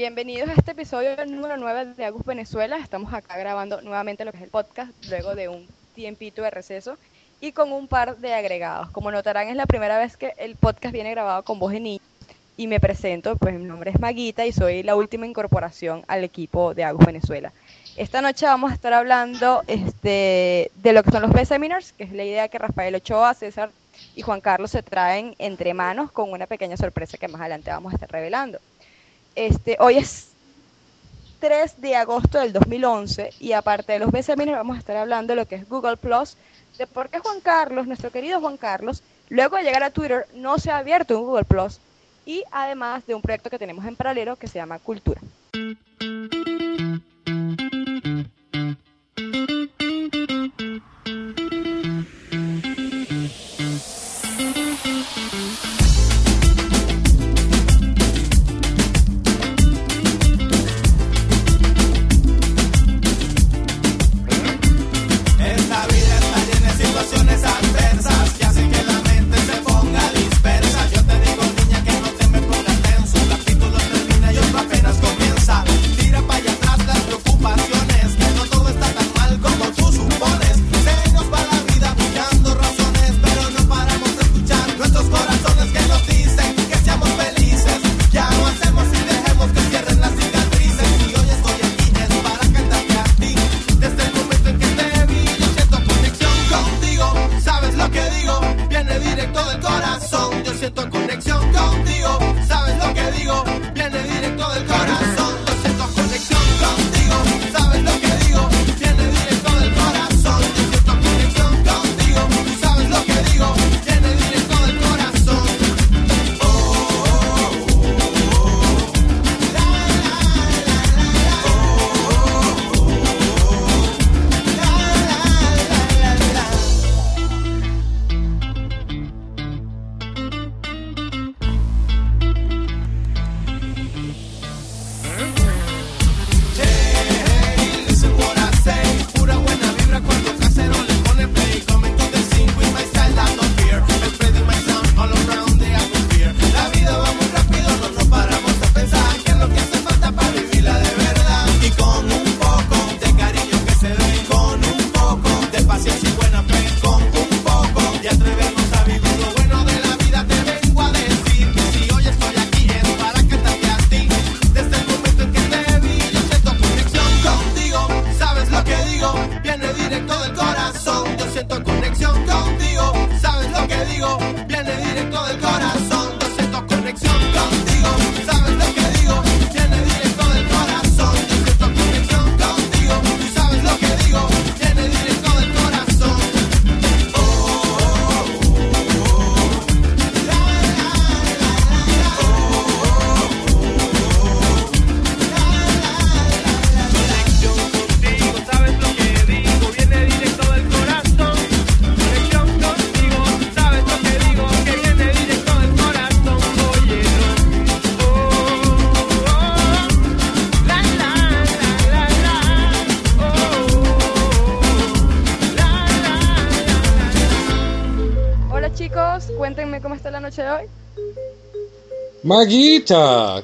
Bienvenidos a este episodio número 9 de Agus Venezuela. Estamos acá grabando nuevamente lo que es el podcast luego de un tiempito de receso y con un par de agregados. Como notarán, es la primera vez que el podcast viene grabado con voz de niño y me presento, pues mi nombre es Maguita y soy la última incorporación al equipo de Agus Venezuela. Esta noche vamos a estar hablando este, de lo que son los B-Seminars, que es la idea que Rafael Ochoa, César y Juan Carlos se traen entre manos con una pequeña sorpresa que más adelante vamos a estar revelando. Este, hoy es 3 de agosto del 2011 y aparte de los B-Seminars vamos a estar hablando de lo que es Google Plus, de por qué Juan Carlos, nuestro querido Juan Carlos, luego de llegar a Twitter no se ha abierto un Google Plus y además de un proyecto que tenemos en paralelo que se llama Cultura.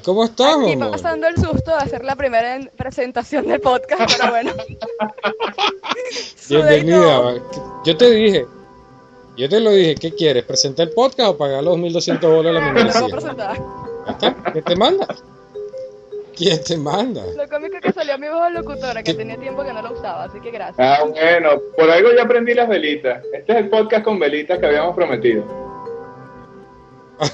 ¿Cómo estamos? Aquí pasando el susto de hacer la primera en- presentación del podcast, pero bueno. Bienvenida. Yo te dije, yo te lo dije, ¿qué quieres? ¿Presentar el podcast o pagar los 1200 dólares la Me puedo membresía? está, ¿Quién te manda? ¿Quién te manda? Lo cómico es que salió mi voz locutora, que tenía tiempo que no la usaba, así que gracias. Ah, bueno, por algo ya aprendí las velitas. Este es el podcast con velitas que habíamos prometido.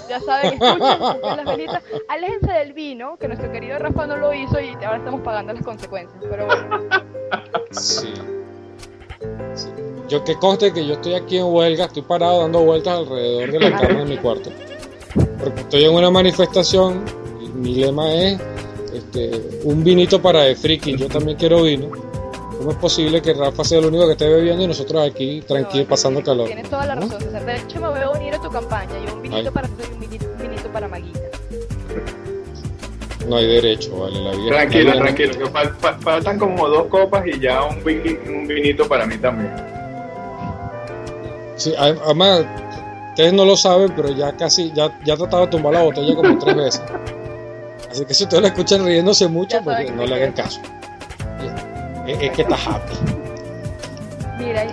Ya saben, escuchen, escuchen las velitas. Aléjense del vino, que nuestro querido Rafa no lo hizo y ahora estamos pagando las consecuencias. Pero bueno, Sí. Sí. Yo que conste que yo estoy aquí en huelga, estoy parado dando vueltas alrededor de la cama de mi cuarto. Porque estoy en una manifestación y mi lema es este, un vinito para de friki, yo también quiero vino. ¿Cómo es posible que Rafa sea el único que esté bebiendo y nosotros aquí tranquilos No, pasando tienes- calor? Tienes toda la ¿No? razón, César. De hecho, me voy a unir a tu campaña. Yo un vinito Ay. para ti y un vinito, un vinito para Maguita. No hay derecho, vale, la vida. Tranquilo, la vida- tranquilo, que fal- fa- faltan como dos copas y ya un, vin- un vinito para mí también. Sí, además, ustedes no lo saben, pero ya casi, ya, ya ha tratado de tumbar la botella como tres veces. Así que si ustedes la escuchan riéndose mucho, pues no le hagan caso. Es, es que está happy. Mira,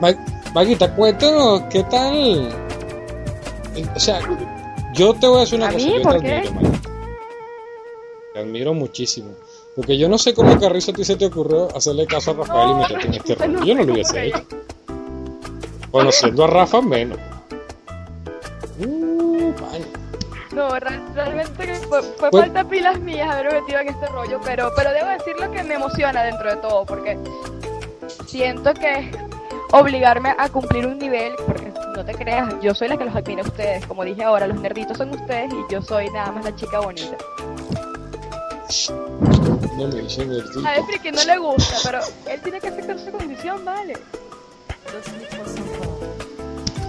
Ma- Maguita, cuéntanos, ¿qué tal? O sea, yo te voy a decir una ¿A cosa. mí? Yo ¿Por te qué? admiro, Maguita. Te admiro muchísimo. Porque yo no sé cómo Carrizo a ti se te ocurrió hacerle caso a Rafael y No, meterte en este rollo. Yo no lo hubiese hecho. Conociendo a Rafa, menos. Uh, vale. No, re- realmente fue, fue Pues- falta pilas mías haberme metido en este rollo, pero, pero debo decir lo que me emociona dentro de todo, porque siento que obligarme a cumplir un nivel, porque no te creas, yo soy la que los admira a ustedes, como dije ahora, los nerditos son ustedes y yo soy nada más la chica bonita. No me dicen tipo. A Efri que no le gusta, pero él tiene que aceptar su condición, vale.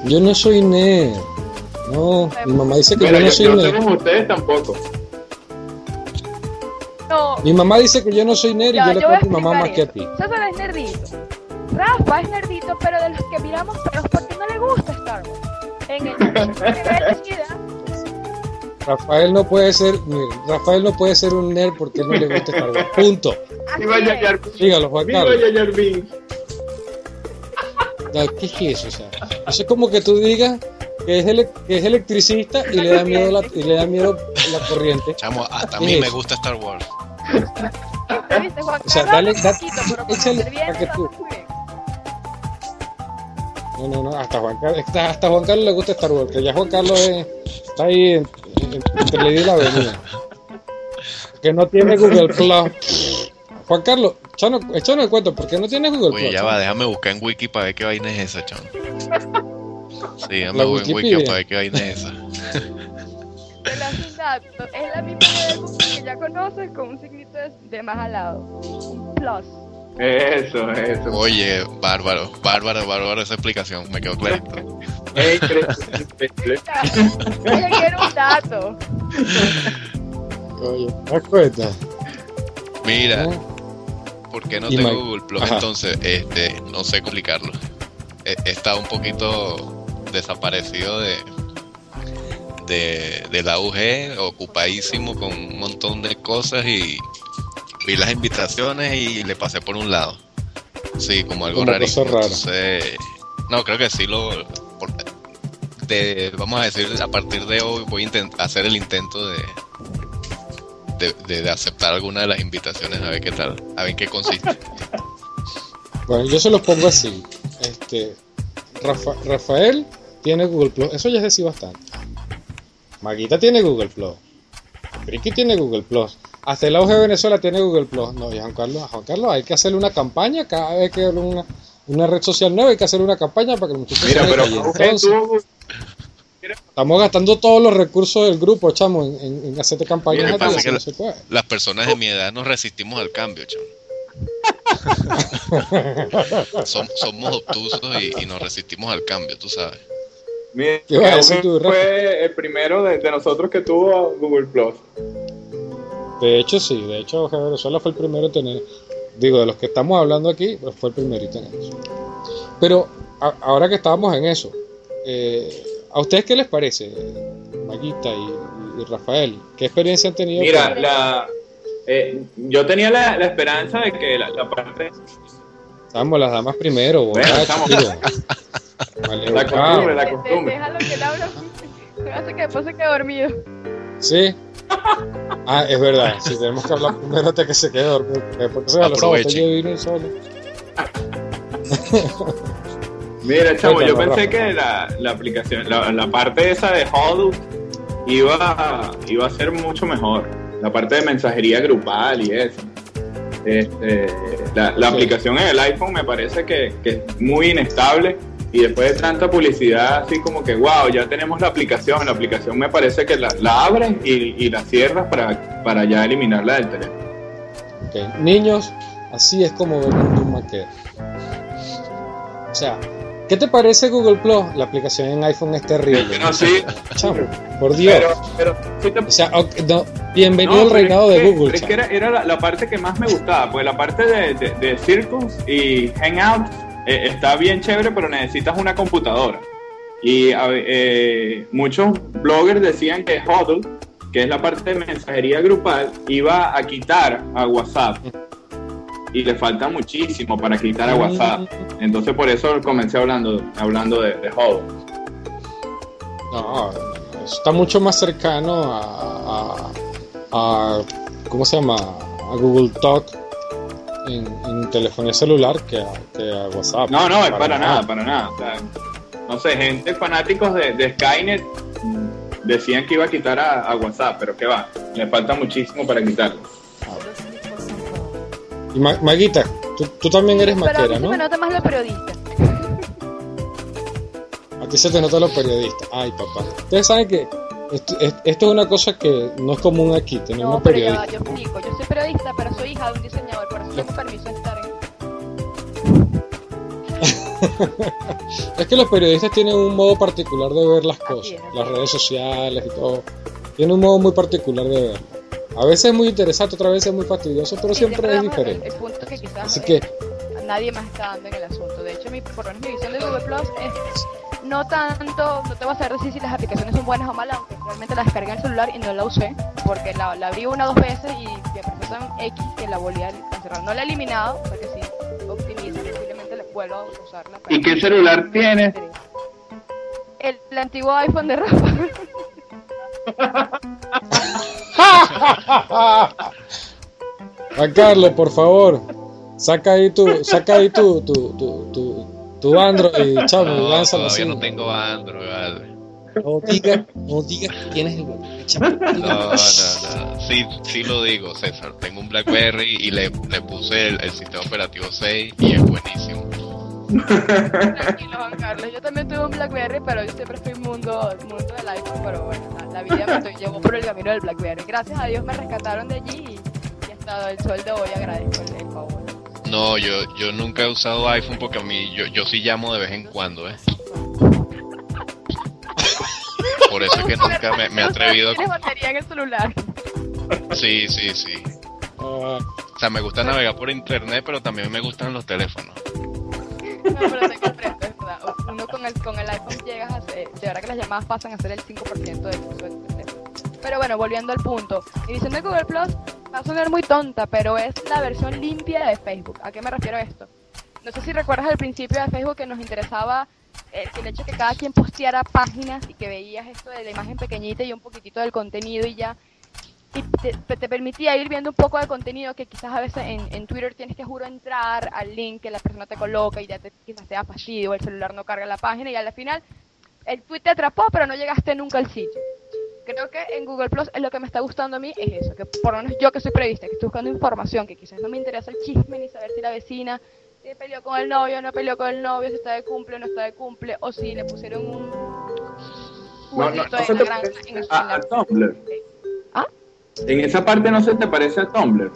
Yo no soy nerd. No, mi mamá dice que Mira, yo no yo, soy yo nerd. como ustedes tampoco. No, Mi mamá dice que yo no soy nerd y yo le voy a mi mamá más que a ti. eso. César es nerdito. Rafa es nerdito, pero de los que miramos, pero es porque no le gusta Star Wars. En el nivel de edad, Rafael no puede ser, mire, Rafael no puede ser un nerd porque no le gusta Star Wars. Punto. Dígalo, Juan Carlos. No, ¿Qué es eso? O sea, eso es como que tú digas que es, ele- que es electricista y le da miedo la, y le da miedo la corriente. Chamo, hasta a ¿Qué mí es me gusta Star Wars. ¿Te viste, Juan O sea, dale- da- Poquito, pero para échale para que tú-. No, no, no, hasta Juan Carlos, hasta, Juan Carlos le gusta Star Wars, que ya Juan Carlos es- está ahí en- en- entre la y la avenida. Que no tiene Google Plus. Juan Carlos, échanos échanos el cuento, ¿por qué no tienes Google Oye, Plus? ya chamo? va, déjame buscar en Wiki para ver qué vaina es esa, chamo. Sí, buscar en Wiki Wikipedia. para ver qué vaina es esa. Dato. Es la misma Facebook que ya conoces con un signito de, más al lado. Un plus. Eso, eso. Oye, bárbaro, bárbaro, bárbaro esa explicación, me quedó clarito. Oye, quiero un dato. Oye, ¿te das cuenta? Mira. ¿por qué no Y tengo Mike. Google Plus? Ajá. Entonces, este, no sé explicarlo. He, he estado un poquito desaparecido de, de del AUG, ocupadísimo con un montón de cosas y vi las invitaciones y le pasé por un lado. Sí, como algo. Entonces, no, creo que sí lo... por- de- vamos a decir, a partir de hoy voy a hacer el intento de, de, de- de aceptar alguna de las invitaciones a ver qué tal, a ver qué consiste. Bueno, yo se los pongo así. Este, Rafa- Rafael tiene Google Plus, eso ya es decir bastante. Maguita tiene Google Plus. Ricky tiene Google Plus. Hasta el auge de Venezuela tiene Google Plus. No, y Juan Carlos, a Juan Carlos hay que hacerle una campaña cada vez que hay una, una red social nueva, hay que hacerle una campaña para que los muchachos Mira, se pero entonces, estamos gastando todos los recursos del grupo, chamo, en, en, en hacerte campañas Mira, a ti, que no la- se puede. Las personas de mi edad nos resistimos al cambio, chamo. Som- somos obtusos y, y nos resistimos al cambio, tú sabes. Mira, ¿Qué vas a decir Auge tú, Rafa? fue el primero de, de nosotros que tuvo Google Plus. De hecho, sí, de hecho, Venezuela fue el primero en tener, digo, de los que estamos hablando aquí, pues fue el primerito en eso. Pero a- ahora que estábamos en eso, eh, ¿a ustedes qué les parece, Maguita y, y Rafael? ¿Qué experiencia han tenido? Mira, con- la, eh, yo tenía la, la esperanza de que la, la parte, Estamos las damas primero, Bueno. Vale, La costumbre, la costumbre. Déjalo que. Me hace que después se quede dormido. Sí. Ah, es verdad, si tenemos que hablar primero hasta que se quede dormido, después se va y solo. Mira, chamo, yo pensé Rafa. que la, la aplicación, la, la parte esa de Huddle iba, iba a ser mucho mejor. La parte de mensajería grupal y eso. Este, la la Sí. aplicación en el iPhone me parece que, que es muy inestable y después de tanta publicidad, así como que, wow, ya tenemos la aplicación, la aplicación me parece que la, la abres y, y la cierras para, para ya eliminarla del teléfono. Ok, Niños, así es como ven un maquero. O sea, ¿qué te parece Google Plus? La aplicación en iPhone es terrible. No, sí, por Dios. pero, pero O sea, no, bienvenido No, al reinado de que- Google. Es que era, era la, la parte que más me gustaba, pues la parte de, de, de Circus y Hangout eh, está bien chévere, pero necesitas una computadora. Y eh, muchos bloggers decían que Huddle, que es la parte de mensajería grupal, iba a quitar a WhatsApp. Y le falta muchísimo para quitar a WhatsApp. Entonces por eso comencé hablando, hablando de, de. No, está mucho más cercano a, a- a- ¿cómo se llama? A Google Talk en, en telefonía celular que a, que a WhatsApp. No, no, es para nada, para nada. O sea, no sé, gente fanáticos de, de Skynet mm, decían que iba a quitar a, a WhatsApp, pero que va, le falta muchísimo para quitarlo. Y Ma- Maguita, tú, tú también eres Pero a mí maquera, se ¿no? me nota más lo periodista. A ti se te nota los periodistas. Ay, papá. Ustedes saben que esto, es- esto es una cosa que no es común aquí, tenemos No, pero periodistas. yo explico. Yo soy periodista, pero soy hija de un diseñador, por eso tengo permiso de estar en... Es que los periodistas tienen un modo particular de ver las cosas, es, las redes sociales y todo. Tienen un modo muy particular de verlo. A veces es muy interesante, otras veces es muy fastidioso, pero Sí, siempre es damos el- diferente. El, punto que quizás Así eh, que- nadie más está dando en el asunto. De hecho, mi, por lo menos mi visión de Google Plus es no tanto, no te voy a saber decir si las aplicaciones son buenas o malas, aunque realmente la descargué en el celular y no la usé, porque la, la abrí una o dos veces y me pareció tan X que la volví a cancelar. No la he eliminado, o sea que si optimizo, posiblemente la vuelvo a usarla. ¿Y qué celular tienes? El, el antiguo iPhone de Rafa. Juan Carlos, por favor, saca ahí tu, saca ahí tu, tu, tu, tu, tu Android, chamo, y No, lánzalo todavía así. no tengo Android, vale. No digas, no digas que tienes el chamo. No, no, no. Sí, sí lo digo, César. Tengo un BlackBerry y le, le puse el, el sistema operativo 6 y es buenísimo. Tranquilo, Juan Carlos. Yo también tuve un Blackberry, pero yo siempre fui mundo, mundo del iPhone. Pero bueno, la, la vida me llevó por el camino del Blackberry. Gracias a Dios me rescataron de allí y, y hasta el sol de hoy agradezco el, el favor. No, yo, yo nunca he usado iPhone porque a mí, yo, yo sí llamo de vez en cuando, ¿eh? Por eso es que nunca me, me he atrevido. Tienes batería en el celular. Sí, sí, sí. Ah, O sea, me gusta navegar por internet, pero también me gustan los teléfonos. Pero te comprendo, es verdad. Uno con el, con el iPhone llegas a ser, de verdad que las llamadas pasan a ser el 5% del uso del teléfono. Pero bueno, volviendo al punto. Mi visión de Google Plus va a sonar muy tonta, pero es la versión limpia de Facebook. ¿A qué me refiero esto? No sé si recuerdas al principio de Facebook que nos interesaba eh, el hecho de que cada quien posteara páginas y que veías esto de la imagen pequeñita y un poquitito del contenido y ya. Y te, te permitía ir viendo un poco de contenido que quizás a veces en, en Twitter tienes que juro entrar al link que la persona te coloca y ya te, quizás te da fastidio, el celular no carga la página y al final el tweet te atrapó pero no llegaste nunca al sitio. Creo que en Google Plus es lo que me está gustando a mí es eso, que por lo menos yo que soy periodista, que estoy buscando información, que quizás no me interesa el chisme ni saber si la vecina se peleó con el novio, no peleó con el novio, si está de cumple o no está de cumple, o si le pusieron un No, no, no en la parece en a, en la- a Tumblr. ¿Ah? En esa parte no se te parece a Tumblr.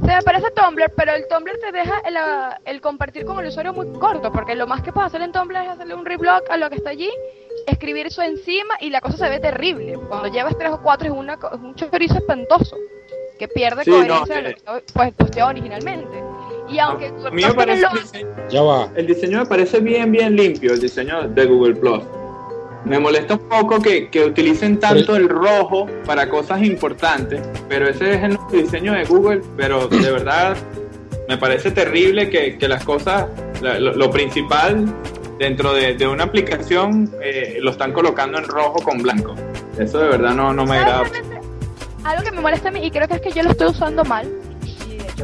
Se me parece Tumblr, pero el Tumblr te deja el, ah, el compartir con el usuario muy corto, porque lo más que puedes hacer en Tumblr es hacerle un reblog a lo que está allí, escribir eso encima y la cosa se ve terrible. Cuando llevas tres o cuatro es, una, co- es un chorizo espantoso, que pierde Sí, coherencia no, de lo eh. que pues, posteado originalmente. Y aunque A mí me parece el diseño- ya va. el diseño me parece bien, bien limpio, el diseño de Google Plus. Me molesta un poco que, que utilicen tanto el rojo para cosas importantes, pero ese es el nuevo diseño de Google, pero de verdad me parece terrible que, que las cosas, lo, lo principal dentro de, de una aplicación eh, lo están colocando en rojo con blanco. Eso de verdad no, no me agrada. Algo que me molesta a mí, y creo que es que yo lo estoy usando mal,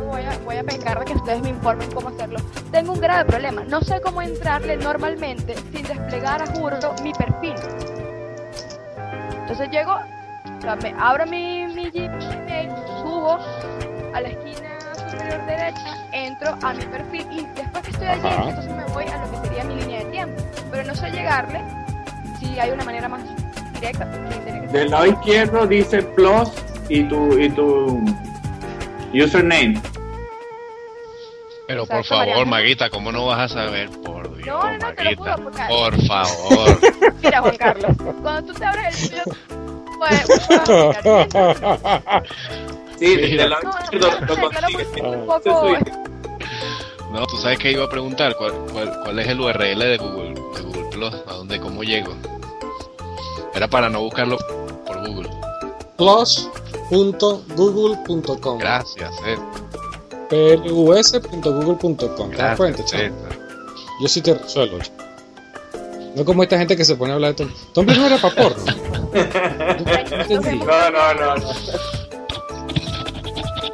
voy a, voy a pecar de que ustedes me informen cómo hacerlo. Tengo un grave problema, no sé cómo entrarle normalmente sin desplegar a juro mi perfil. Entonces llego, o sea, me abro mi, mi Gmail, subo a la esquina superior derecha, entro a mi perfil y después que estoy allí, Ajá. entonces me voy a lo que sería mi línea de tiempo. pero no sé llegarle si hay una manera más directa. Del lado izquierdo dice plus y tu, y tu username. Pero por favor. Maguita, ¿cómo no vas a saber? Por Dios, No, no, Maguita. Por favor. Mira, Juan Carlos, cuando tú te abres el video, pues, bueno, mira, Sí, es su- No, tú sabes que iba a preguntar cuál, cuál, cuál es el URL de Google, de Google Plus, a dónde, cómo llego. Era para no buscarlo por Google. plus.google.com Gracias, eh. plus.google.com ¿Te das Gracias, cuenta? Yo sí te resuelvo. No como esta gente que se pone a hablar de Tumblr. Tumblr no era para porno. No. No, no, no. no.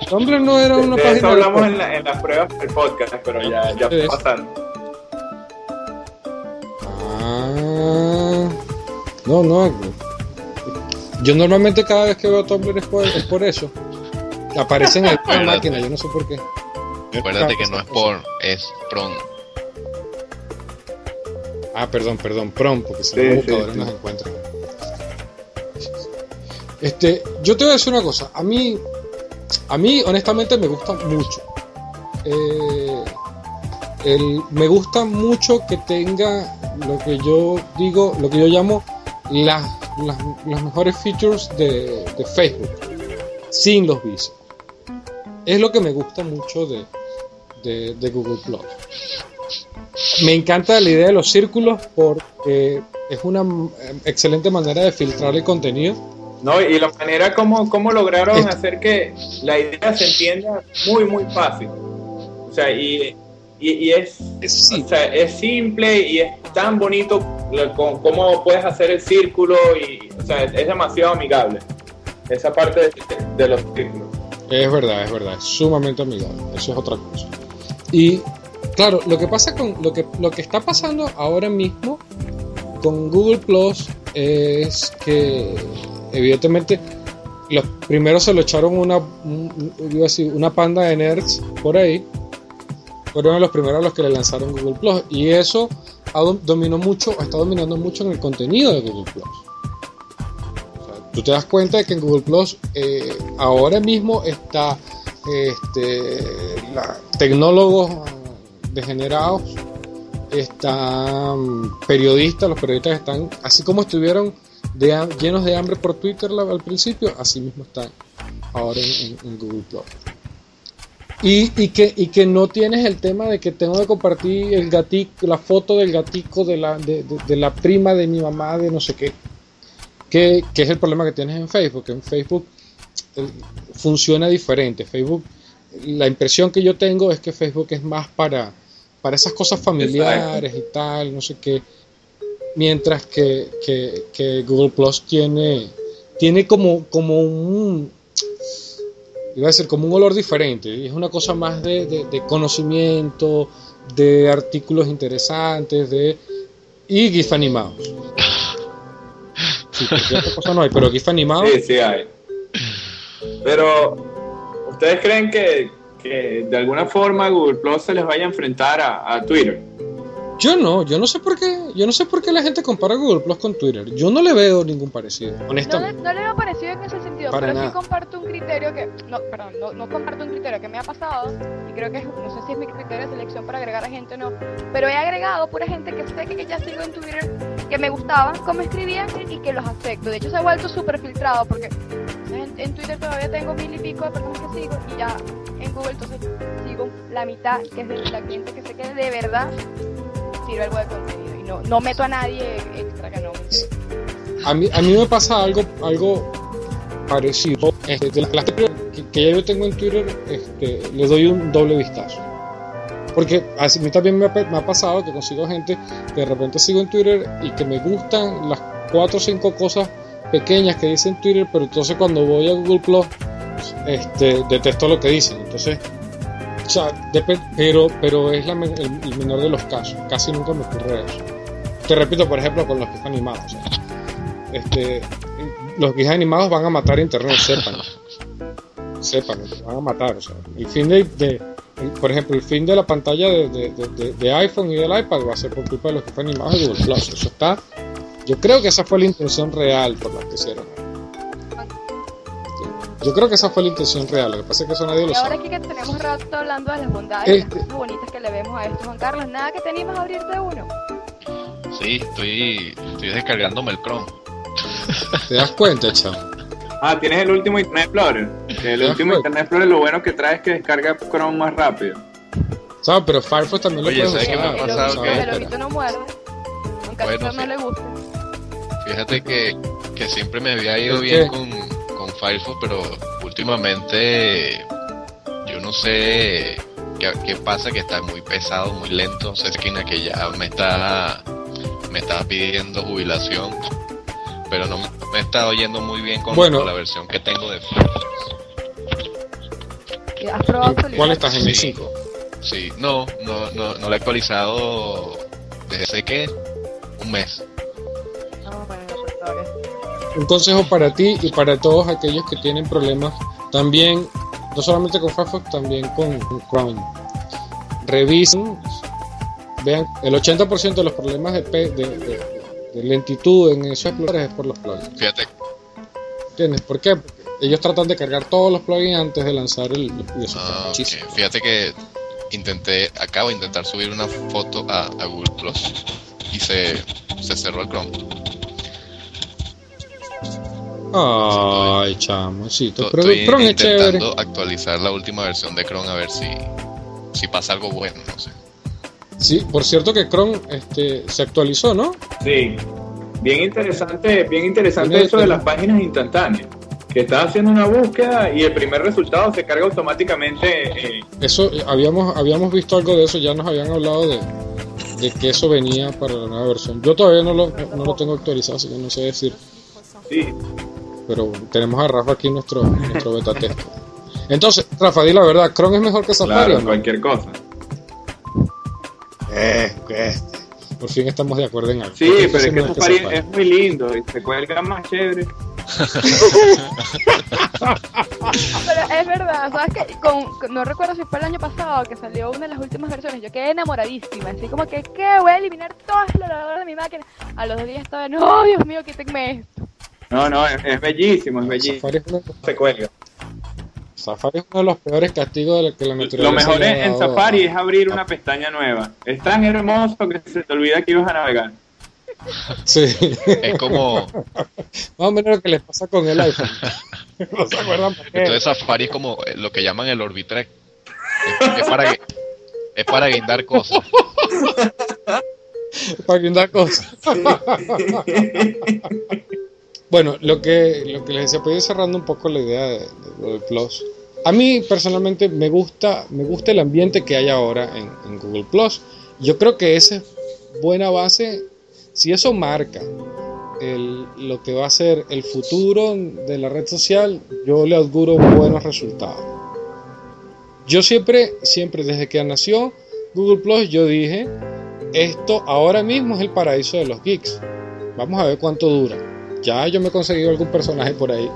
Tumblr no era una De página eso de hablamos en, la- en las pruebas del podcast, pero ya, ya Sí. pasaron. Ah, no, no. Yo normalmente cada vez que veo Tumblr es por, es por eso. Aparece en Acuérdate. máquina, yo no sé por qué. Acuérdate que no es porn, es pron. Ah, perdón, perdón, prom, porque si Sí, no los sí, buscadores sí. nos encuentran. Este, yo te voy a decir una cosa. A mí, a mí honestamente me gusta mucho. Eh, el- me gusta mucho que tenga lo que yo digo, lo que yo llamo las, las, las mejores features de, de Facebook, sin los vicios. Es lo que me gusta mucho de, de, de Google Plus. Me encanta la idea de los círculos porque es una eh, excelente manera de filtrar el contenido. No, y la manera como, como lograron hacer que la idea se entienda muy, muy fácil. O sea, y, y, y es, Sí, o sea, es simple y es tan bonito cómo puedes hacer el círculo y, o sea, es demasiado amigable. Esa parte de, de los círculos. es verdad, es verdad, es sumamente amigable. Eso es otra cosa. Y claro, lo que pasa con lo que lo que está pasando ahora mismo con Google Plus es que evidentemente los primeros se lo echaron una una panda de nerds por ahí. Fueron los primeros a los que le lanzaron Google Plus y eso dominó mucho, está dominando mucho en el contenido de Google Plus. O sea, tú te das cuenta de que en Google Plus eh, ahora mismo está este, la- tecnólogos degenerados, están periodistas, los periodistas están, así como estuvieron de llenos de hambre por Twitter al principio, así mismo están ahora en Google Plus. Y, y, que, y que no tienes el tema de que tengo que compartir el gatico, la foto del gatico de la, de, de- de la prima de mi mamá, de no sé qué. Que, que es el problema que tienes en Facebook. En Facebook eh, funciona diferente. Facebook, la impresión que yo tengo es que Facebook es más para, para esas cosas familiares y tal, no sé qué. Mientras que, que- que Google Plus tiene, tiene como, como un, iba a decir como un olor diferente. Es una cosa más de, de- conocimiento, de artículos interesantes, de y GIF animados. Sí, otra cosa no hay, pero GIF animados. Sí, sí hay. Pero, ¿ustedes creen que, que de alguna forma Google Plus se les vaya a enfrentar a, a Twitter? Yo no, yo no sé por qué, yo no sé por qué la gente compara Google Plus con Twitter. Yo no le veo ningún parecido, No, le- honestamente. no le veo parecido en ese sentido, Para pero nada. sí comparto un criterio que, no, perdón, no, no comparto un criterio que me ha pasado y creo que es, no sé si es mi criterio de selección para agregar a gente o no, pero he agregado pura gente que sé que ya sigo en Twitter, que me gustaban cómo escribían y que los acepto. De hecho se ha vuelto súper filtrado porque en, en Twitter todavía tengo mil y pico de personas que sigo y ya en Google entonces sigo la mitad que es de la gente que sé que de verdad sirve algo de contenido y no, no meto a nadie extra que no. A mí, a mí me pasa algo, algo parecido. Este, de las que, que ya yo tengo en Twitter, este, le doy un doble vistazo. Porque a mí también me ha, me ha pasado que consigo gente que de repente sigo en Twitter y que me gustan las cuatro o cinco cosas pequeñas que dicen Twitter, pero entonces cuando voy a Google Plus, este, detesto lo que dicen. Entonces, o sea, pero, pero es la el, el menor de los casos. Casi nunca me ocurre eso. Te repito, por ejemplo, con los que están animados. este, los guías animados van a matar a internet, sepan. Sepan, van a matar. O sea, el fin de, de- por ejemplo, el fin de la pantalla de, iPhone y del iPad va a ser por culpa de los que fue animados de Google Plus. Eso está. Yo creo que esa fue la intención real por la que hicieron. Yo creo que esa fue la intención real. Lo que pasa es que eso nadie lo Y ahora sabe. aquí que tenemos rato hablando de las bondades y las Este- cosas bonitas que le vemos a esto, Juan Carlos, nada que te animas a abrirte uno. Sí, estoy, estoy descargándome el Chrome. ¿Te das cuenta, chamo? Ah, tienes el último Internet Explorer. El último fue. Internet Explorer lo bueno que trae es que descarga Chrome más rápido. ¿Sabes? Pero Firefox también lo Oye, puedes ¿sabes qué me usar. ha el pasado? ¿sabes? el lobito no muerde. Aunque a Bueno, Víctor no sí. le guste. Fíjate que, que siempre me había ido ¿El bien qué? con Firefox, pero últimamente yo no sé qué, qué pasa, que está muy pesado, muy lento. Se esquina que ya me está, me está pidiendo jubilación, pero no me está oyendo muy bien con, Bueno. la versión que tengo de Firefox. ¿Has probado ¿En ¿Cuál estás en el Sí. 5? Sí, no, no, no, no lo he actualizado desde hace que un mes. Un consejo para ti y para todos aquellos que tienen problemas también, no solamente con Firefox, también con Chrome. Revisen, vean, el 80% de los problemas de, de, de- de lentitud en esos explorers es por los plugins. Fíjate, ¿Entiendes? ¿Por qué? Porque ellos tratan de cargar todos los plugins antes de lanzar el, eso Ah. Fíjate que intenté, acabo de intentar subir una foto a, a Google Plus y se, se cerró el Chrome. Ay, chamosito. To- Pero Estoy Chrome es chévere. intentando actualizar la última versión de Chrome a ver si, si pasa algo bueno, no sé. Sí, por cierto que Chrome este, se actualizó, ¿no? Sí. Bien interesante, bien interesante eso de las páginas instantáneas. Que estás haciendo una búsqueda y el primer resultado se carga automáticamente. eh, Eso, eh, habíamos, habíamos visto algo de eso, ya nos habían hablado de, de que eso venía para la nueva versión. Yo todavía no lo, no lo tengo actualizado, así que no sé decir, sí. Pero tenemos a Rafa aquí nuestro, nuestro beta test. Entonces, Rafa, di la verdad, Chrome es mejor que Safari. Claro, ¿o no? cualquier cosa. Eh, este. Por fin estamos de acuerdo en algo. Sí, pero es que Safari Safari. es muy lindo y se cuelga más chévere. Pero es verdad, ¿sabes qué? Con, con- no recuerdo si fue el año pasado que salió una de las últimas versiones. Yo quedé enamoradísima, así como que, ¿qué? Voy a eliminar todo el explorador de mi máquina. A los dos días estaba, no, Dios mío, quítenme esto. No, no, es, es bellísimo, es bellísimo. Safari es uno, Se cuelga. Safari es uno de los peores castigos de la que la naturaleza Lo mejor ha en, Safari a- es abrir una pestaña nueva. Es tan hermoso que se te olvida que ibas a navegar. Sí. Es como, Más o menos lo que les pasa con el iPhone. ¿No se acuerdan por qué? entonces Safari es como lo que llaman el Orbitrek. Es, es para, es para guindar cosas. para guindar cosas. bueno, lo que, lo que les decía, pues ir cerrando un poco la idea de, de Google Plus. A mí personalmente me gusta, me gusta el ambiente que hay ahora en, Google Plus. Yo creo que esa es buena base. Si eso marca lo que va a ser el futuro de la red social, yo le auguro buenos resultados. Yo siempre, siempre desde que nació Google Plus, yo dije, esto ahora mismo es el paraíso de los geeks. Vamos a ver cuánto dura. Ya yo me he conseguido algún personaje por ahí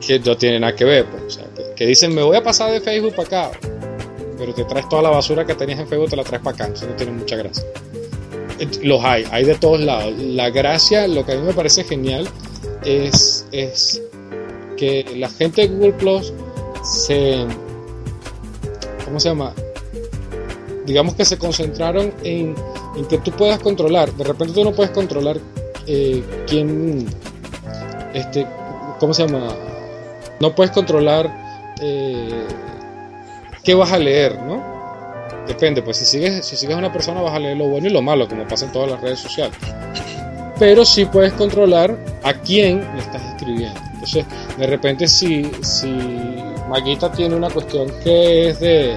que, que no tiene nada que ver. pues, o sea, que, dicen, me voy a pasar de Facebook para acá. Pero te traes toda la basura que tenías en Facebook, te la traes para acá. Eso no tiene mucha gracia. Los hay, hay de todos lados. La gracia, lo que a mí me parece genial, es, es que la gente de Google Plus se. ¿Cómo se llama? digamos que se concentraron en, en que tú puedas controlar. De repente tú no puedes controlar eh, quién, este, ¿cómo se llama? No puedes controlar eh, qué vas a leer, ¿no? Depende, pues si sigues, si sigues una persona vas a leer lo bueno y lo malo, como pasa en todas las redes sociales. Pero sí puedes controlar a quién le estás escribiendo. Entonces, de repente si, si Maguita tiene una cuestión que es de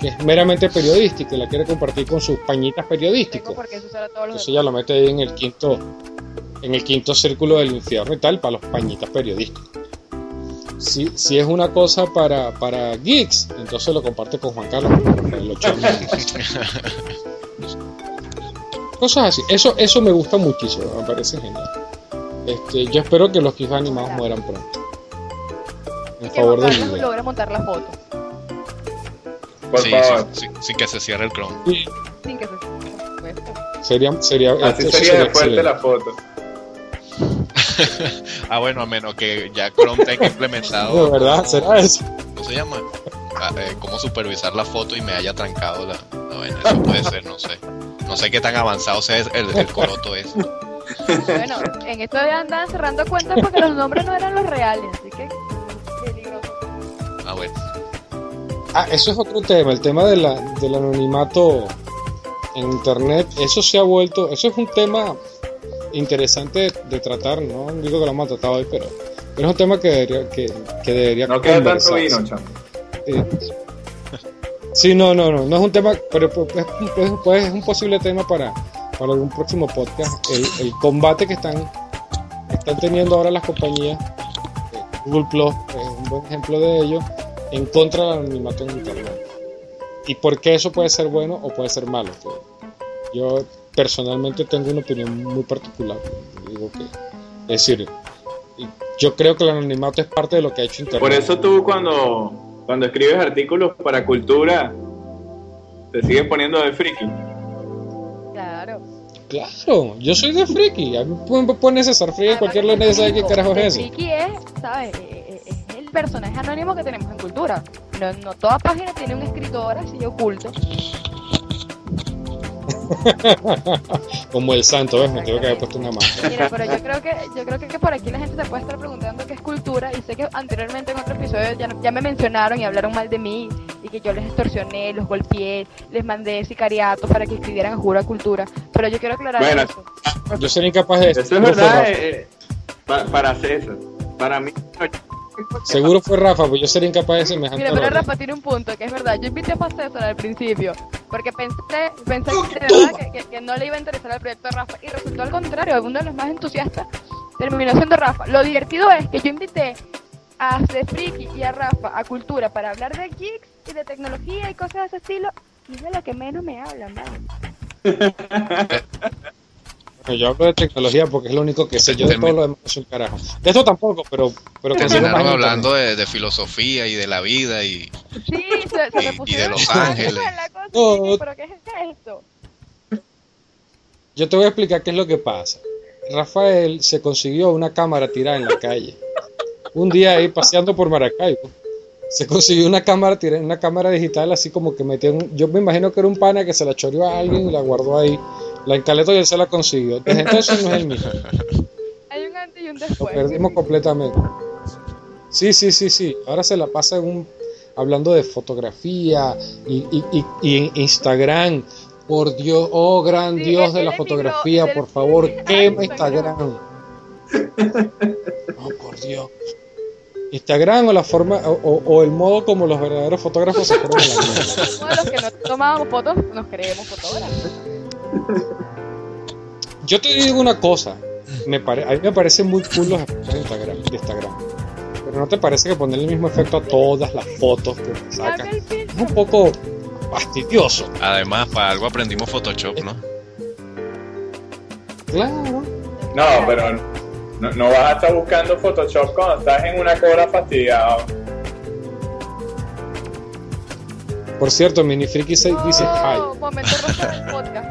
que es meramente periodística y la quiere compartir con sus pañitas periodísticas. Entonces ella lo mete ahí en el quinto, en el quinto círculo del infierno y tal, para los pañitas periodísticos. Si, si es una cosa para, para geeks, entonces lo comparte con Juan Carlos. el. Cosas así. Eso, eso me gusta muchísimo, me parece genial. Este, yo espero que los GIFs animados mueran pronto. En que favor del video. logra montar la foto. Por Sí, favor. sí, sí, sin que se cierre el Chrome. Y Sin que se... supuesto. sería, sería, Así eso sería de fuerte excelente. la foto. Ah, bueno, a menos que ya Chrome tenga implementado. De verdad, será eso. ¿Cómo se llama? Ah, eh, cómo supervisar la foto y me haya trancado la, vaina. Eso puede ser, no sé. No sé qué tan avanzado sea el, el coroto es. Bueno, en esto ya andaban cerrando cuentas porque los nombres no eran los reales, así que peligroso. Ah, bueno. Ah, eso es otro tema, el tema de la, del anonimato en internet. Eso se ha vuelto, eso es un tema interesante de tratar, no digo que lo hemos tratado hoy, pero, pero es un tema que debería, que, que debería No queda tanto vino. Eh, Sí, no, no, no, no es un tema, pero pues, es, es- pues, es un posible tema para, para algún próximo podcast. El, el combate que están, están teniendo ahora las compañías, eh, Google Plus es un buen ejemplo de ello, en contra del anonimato en Internet. Y por qué eso puede ser bueno o puede ser malo. Que Yo personalmente tengo una opinión muy particular. Digo que, es decir, yo creo que el anonimato es parte de lo que ha hecho Internet. Por eso tú cuando, cuando escribes artículos para cultura, te sigues poniendo de friki. Claro. Claro, yo soy de friki. A mí me pone César Friki cualquier nadie sabe qué carajo es eso. Friki es, ¿sabes? Eh, eh, Es el personaje anónimo que tenemos en cultura. No, no toda página tiene un escritor así oculto. Como el santo, ¿ves? Me tengo que haber puesto una mano. Mira, pero yo creo que yo creo que, por aquí la gente se puede estar preguntando qué es cultura y sé que anteriormente en otro episodio ya, ya me mencionaron y hablaron mal de mí y que yo les extorsioné, los golpeé, les mandé sicariatos para que escribieran a Jura Cultura, pero yo quiero aclarar Bueno, eso. Yo sería incapaz de Eso es Seguro fue verdad eh, eh, pa- para César. Para mí, Seguro fue Rafa, pues yo sería incapaz de semejante Mira, pero. Rafa tiene un punto, que es verdad. Yo invité a César al principio, porque pensé, pensé que, de verdad que, que- que no le iba a interesar el proyecto de Rafa, y resultó al contrario, uno de los más entusiastas terminó siendo Rafa. Lo divertido es que yo invité a The Friki y a Rafa a Cultura para hablar de geeks y de tecnología y cosas de ese estilo, y es de lo que menos me hablan, ¿vale? Yo hablo de tecnología porque es lo único que sé. Yo de todo lo demás soy un carajo. De esto tampoco, pero, pero Terminaron hablando de, de filosofía y de la vida y Sí, se, se Y- me y de Los Ángeles. No. pero ¿qué es esto? Yo te voy a explicar qué es lo que pasa. Rafael se consiguió una cámara tirada en la calle. Un día ahí paseando por Maracaibo. Se consiguió una cámara tirada, una cámara digital así como que metió yo me imagino que era un pana que se la choreó a alguien y la guardó ahí. La encaletó y él se la consiguió. Desde entonces no es el mismo. Hay un antes y un Lo después. perdimos completamente. Sí, sí, sí, sí. Ahora se la pasa en un, hablando de fotografía y, y, y, y en Instagram. Por Dios, oh gran Sí, Dios de la fotografía, por favor, quema Instagram. Instagram. Oh, por Dios. Instagram o la forma o, o- o el modo como los verdaderos fotógrafos se ponen en la los que no tomábamos fotos, nos creemos fotógrafos. Yo te digo una cosa, me pare- a mí me parecen muy cool los efectos de Instagram, de Instagram. Pero no te parece que ponerle el mismo efecto a todas las fotos que te sacan es un poco fastidioso. además para algo aprendimos Photoshop, ¿no? Claro. No, pero no, no vas a estar buscando Photoshop cuando estás en una cola fastidiado. Por cierto, Minifriki se dice hi. momento rosa del podcast.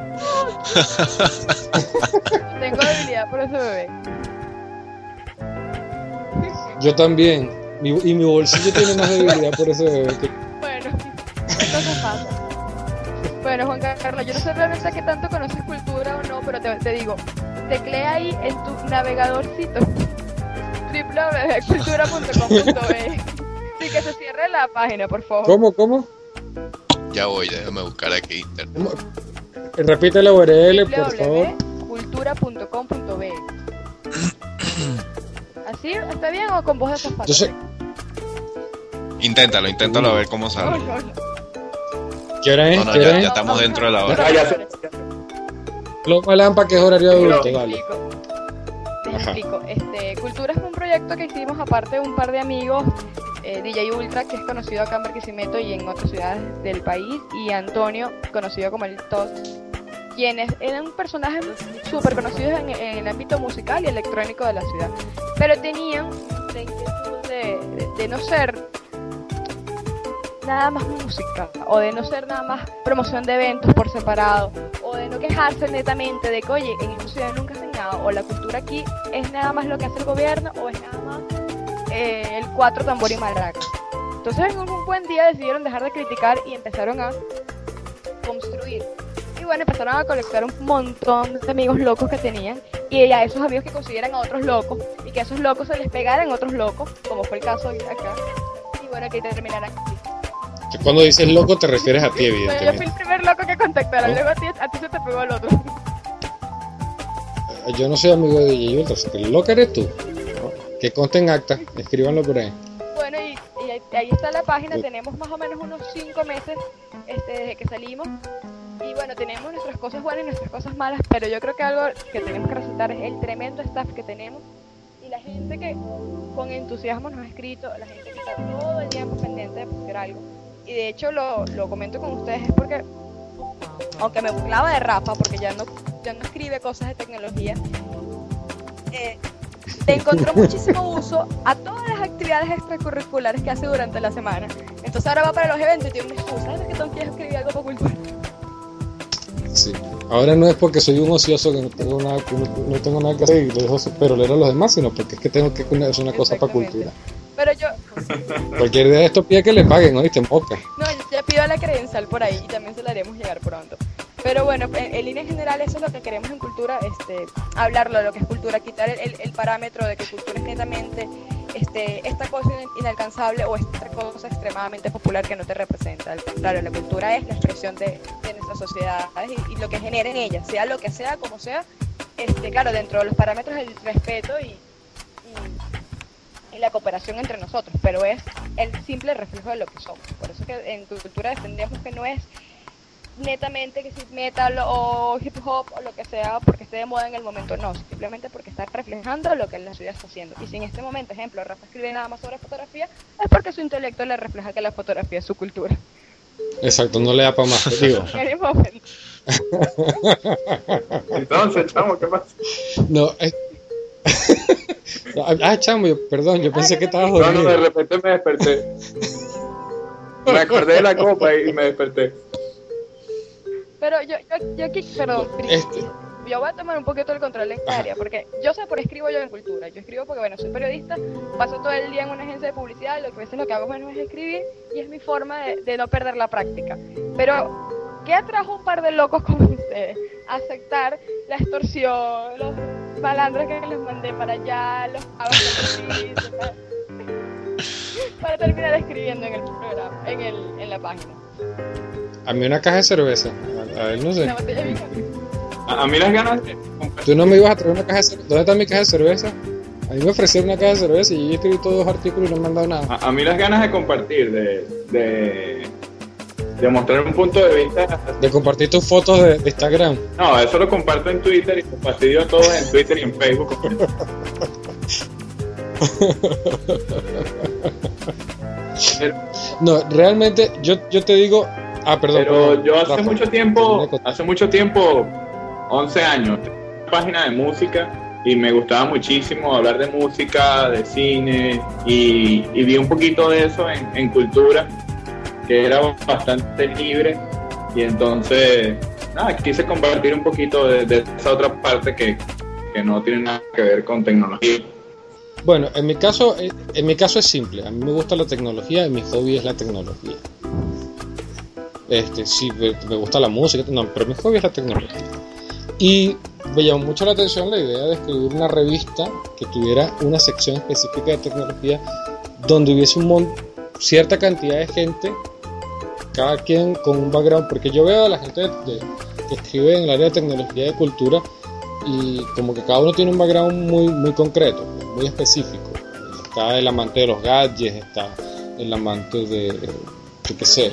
Tengo debilidad por ese bebé. Yo también. Mi- y mi bolsillo tiene más debilidad por ese bebé que Bueno, entonces pasa. Bueno, Juan Carlos, yo no sé realmente qué tanto conoces cultura o no, pero te, te digo, teclea ahí en tu navegadorcito www.cultura.com.be Sin que se cierre la página, por favor. ¿Cómo, cómo? Ya voy, déjame buscar aquí internet. Repite la URL, por favor. www.cultura.com.be ¿Así? ¿Está bien o con voz de zapato? Yo sé- Inténtalo, inténtalo a ver cómo sale. no, no. ¿Qué hora es? No, no, ¿Qué ya- hora ya es? estamos dentro de la hora. Ah, ya sé. Lo malampa que es horario adulto, Te explico. Este, Cultura es un proyecto que hicimos aparte de un par de amigos, eh, DJ Ultra, que es conocido acá en Barquisimeto y en otras ciudades del país, y Antonio, conocido como el TOS, quienes eran personajes súper conocidos en, el ámbito musical y electrónico de la ciudad, pero tenían la inquietud de, no ser nada más música, o de no ser nada más promoción de eventos por separado, quejarse netamente de que, oye, en esta ciudad nunca hacen nada, o la cultura aquí es nada más lo que hace el gobierno, o es nada más eh, el cuatro tambor y maraca. Entonces en un buen día decidieron dejar de criticar y empezaron a construir. Y bueno, empezaron a colectar un montón de amigos locos que tenían y a esos amigos que consiguieran a otros locos y que a esos locos se les pegaran otros locos, como fue el caso acá. Y bueno, que terminaran así. Cuando dices loco te refieres a ti, Pero yo fui evidentemente. el primer loco que contactaron, ¿No? luego a ti, a ti se te pegó el otro. Yo no soy amigo de DJ Ultra, así que el loco eres tú. ¿no? Que conste en acta, escríbanlo por ahí. Bueno, y, y ahí, ahí está la página, tenemos más o menos unos 5 meses este, desde que salimos. Y bueno, tenemos nuestras cosas buenas y nuestras cosas malas, pero yo creo que algo que tenemos que resaltar es el tremendo staff que tenemos y la gente que con entusiasmo nos ha escrito, la gente que está todo el tiempo pendiente de postear algo. Y de hecho lo, lo comento con ustedes es porque, aunque me burlaba de Rafa, porque ya no, ya no escribe cosas de tecnología, eh, le encontró muchísimo uso a todas las actividades extracurriculares que hace durante la semana. Entonces ahora va para los eventos y tiene una excusa. ¿Sabes que tengo que escribir algo para cultura? Sí. Ahora no es porque soy un ocioso que no tengo nada, que no, no tengo nada que hacer y le dejo pero leer a los demás, sino porque es que tengo que hacer una cosa para cultura. Pero yo, Cualquier día de esto pide que le paguen, ¿oíste? En boca. no, yo ya pido la credencial por ahí y también se la haremos llegar pronto. Pero bueno, en, en línea general eso es lo que queremos en cultura, este, hablarlo de lo que es cultura, quitar el, el- el parámetro de que cultura es netamente este, esta cosa in- inalcanzable o esta cosa extremadamente popular que no te representa. Al contrario, la cultura es la expresión de, de nuestras sociedades y, y lo que genera en ellas, sea lo que sea, como sea, este, claro, dentro de los parámetros del respeto y, y- la cooperación entre nosotros, pero es el simple reflejo de lo que somos. Por eso que en cultura defendemos que no es netamente que si metal o hip hop o lo que sea porque esté de moda en el momento, no, simplemente porque está reflejando lo que la ciudad está haciendo. Y si en este momento, ejemplo, Rafa escribe nada más sobre fotografía, es porque su intelecto le refleja que la fotografía es su cultura. Exacto, no le da para más, digo. En el momento. Entonces, chamo, ¿qué pasa? No, es... Ah, chamo, yo- perdón, yo pensé que estabas No, no, de repente me desperté. Me acordé de la copa y me desperté. Pero yo, yo, yo aquí, perdón, Este, yo voy a tomar un poquito el control en esta área, porque yo sé por qué escribo yo en cultura. Yo escribo porque, bueno, soy periodista, paso todo el día en una agencia de publicidad, lo que a veces lo que hago menos es escribir y es mi forma de, de no perder la práctica. Pero, ¿qué atrajo un par de locos como ustedes? a Aceptar la extorsión, los malandros que les mandé para allá, los para, para terminar escribiendo en el programa, en, el, en la página. a mí una caja de cerveza. A, a él no sé. A, a mí las ganas de Tú no me ibas a traer una caja de cerveza. ¿Dónde está mi caja de cerveza? A mí me ofrecieron una caja de cerveza y yo escribí todos los artículos y no me han dado nada. A, a mí las ganas de compartir, de, de, de mostrar un punto de vista. De compartir tus fotos de, de Instagram. No, eso lo comparto en Twitter y fastidio a todos en Twitter y en Facebook. Pero, No, realmente yo, yo te digo. Ah, perdón. pero perdón, yo hace Rafa, mucho tiempo, hace mucho tiempo, 11 años, una página de música y me gustaba muchísimo hablar de música, de cine y, y vi un poquito de eso en, en cultura, que era bastante libre y entonces, quise compartir un poquito de, esa otra parte que, que no tiene nada que ver con tecnología. Bueno, en mi caso, eh, en mi caso es simple. A mí me gusta la tecnología y mi hobby es la tecnología. Este, sí, me, gusta la música, no, pero mi hobby es la tecnología. Y me llamó mucho la atención la idea de escribir una revista que tuviera una sección específica de tecnología donde hubiese un cierta cantidad de gente, cada quien con un background, porque yo veo a la gente que escribe en el área de tecnología y de cultura y como que cada uno tiene un background muy, muy concreto, muy específico. Está el amante de los gadgets, está el amante de, yo qué sé,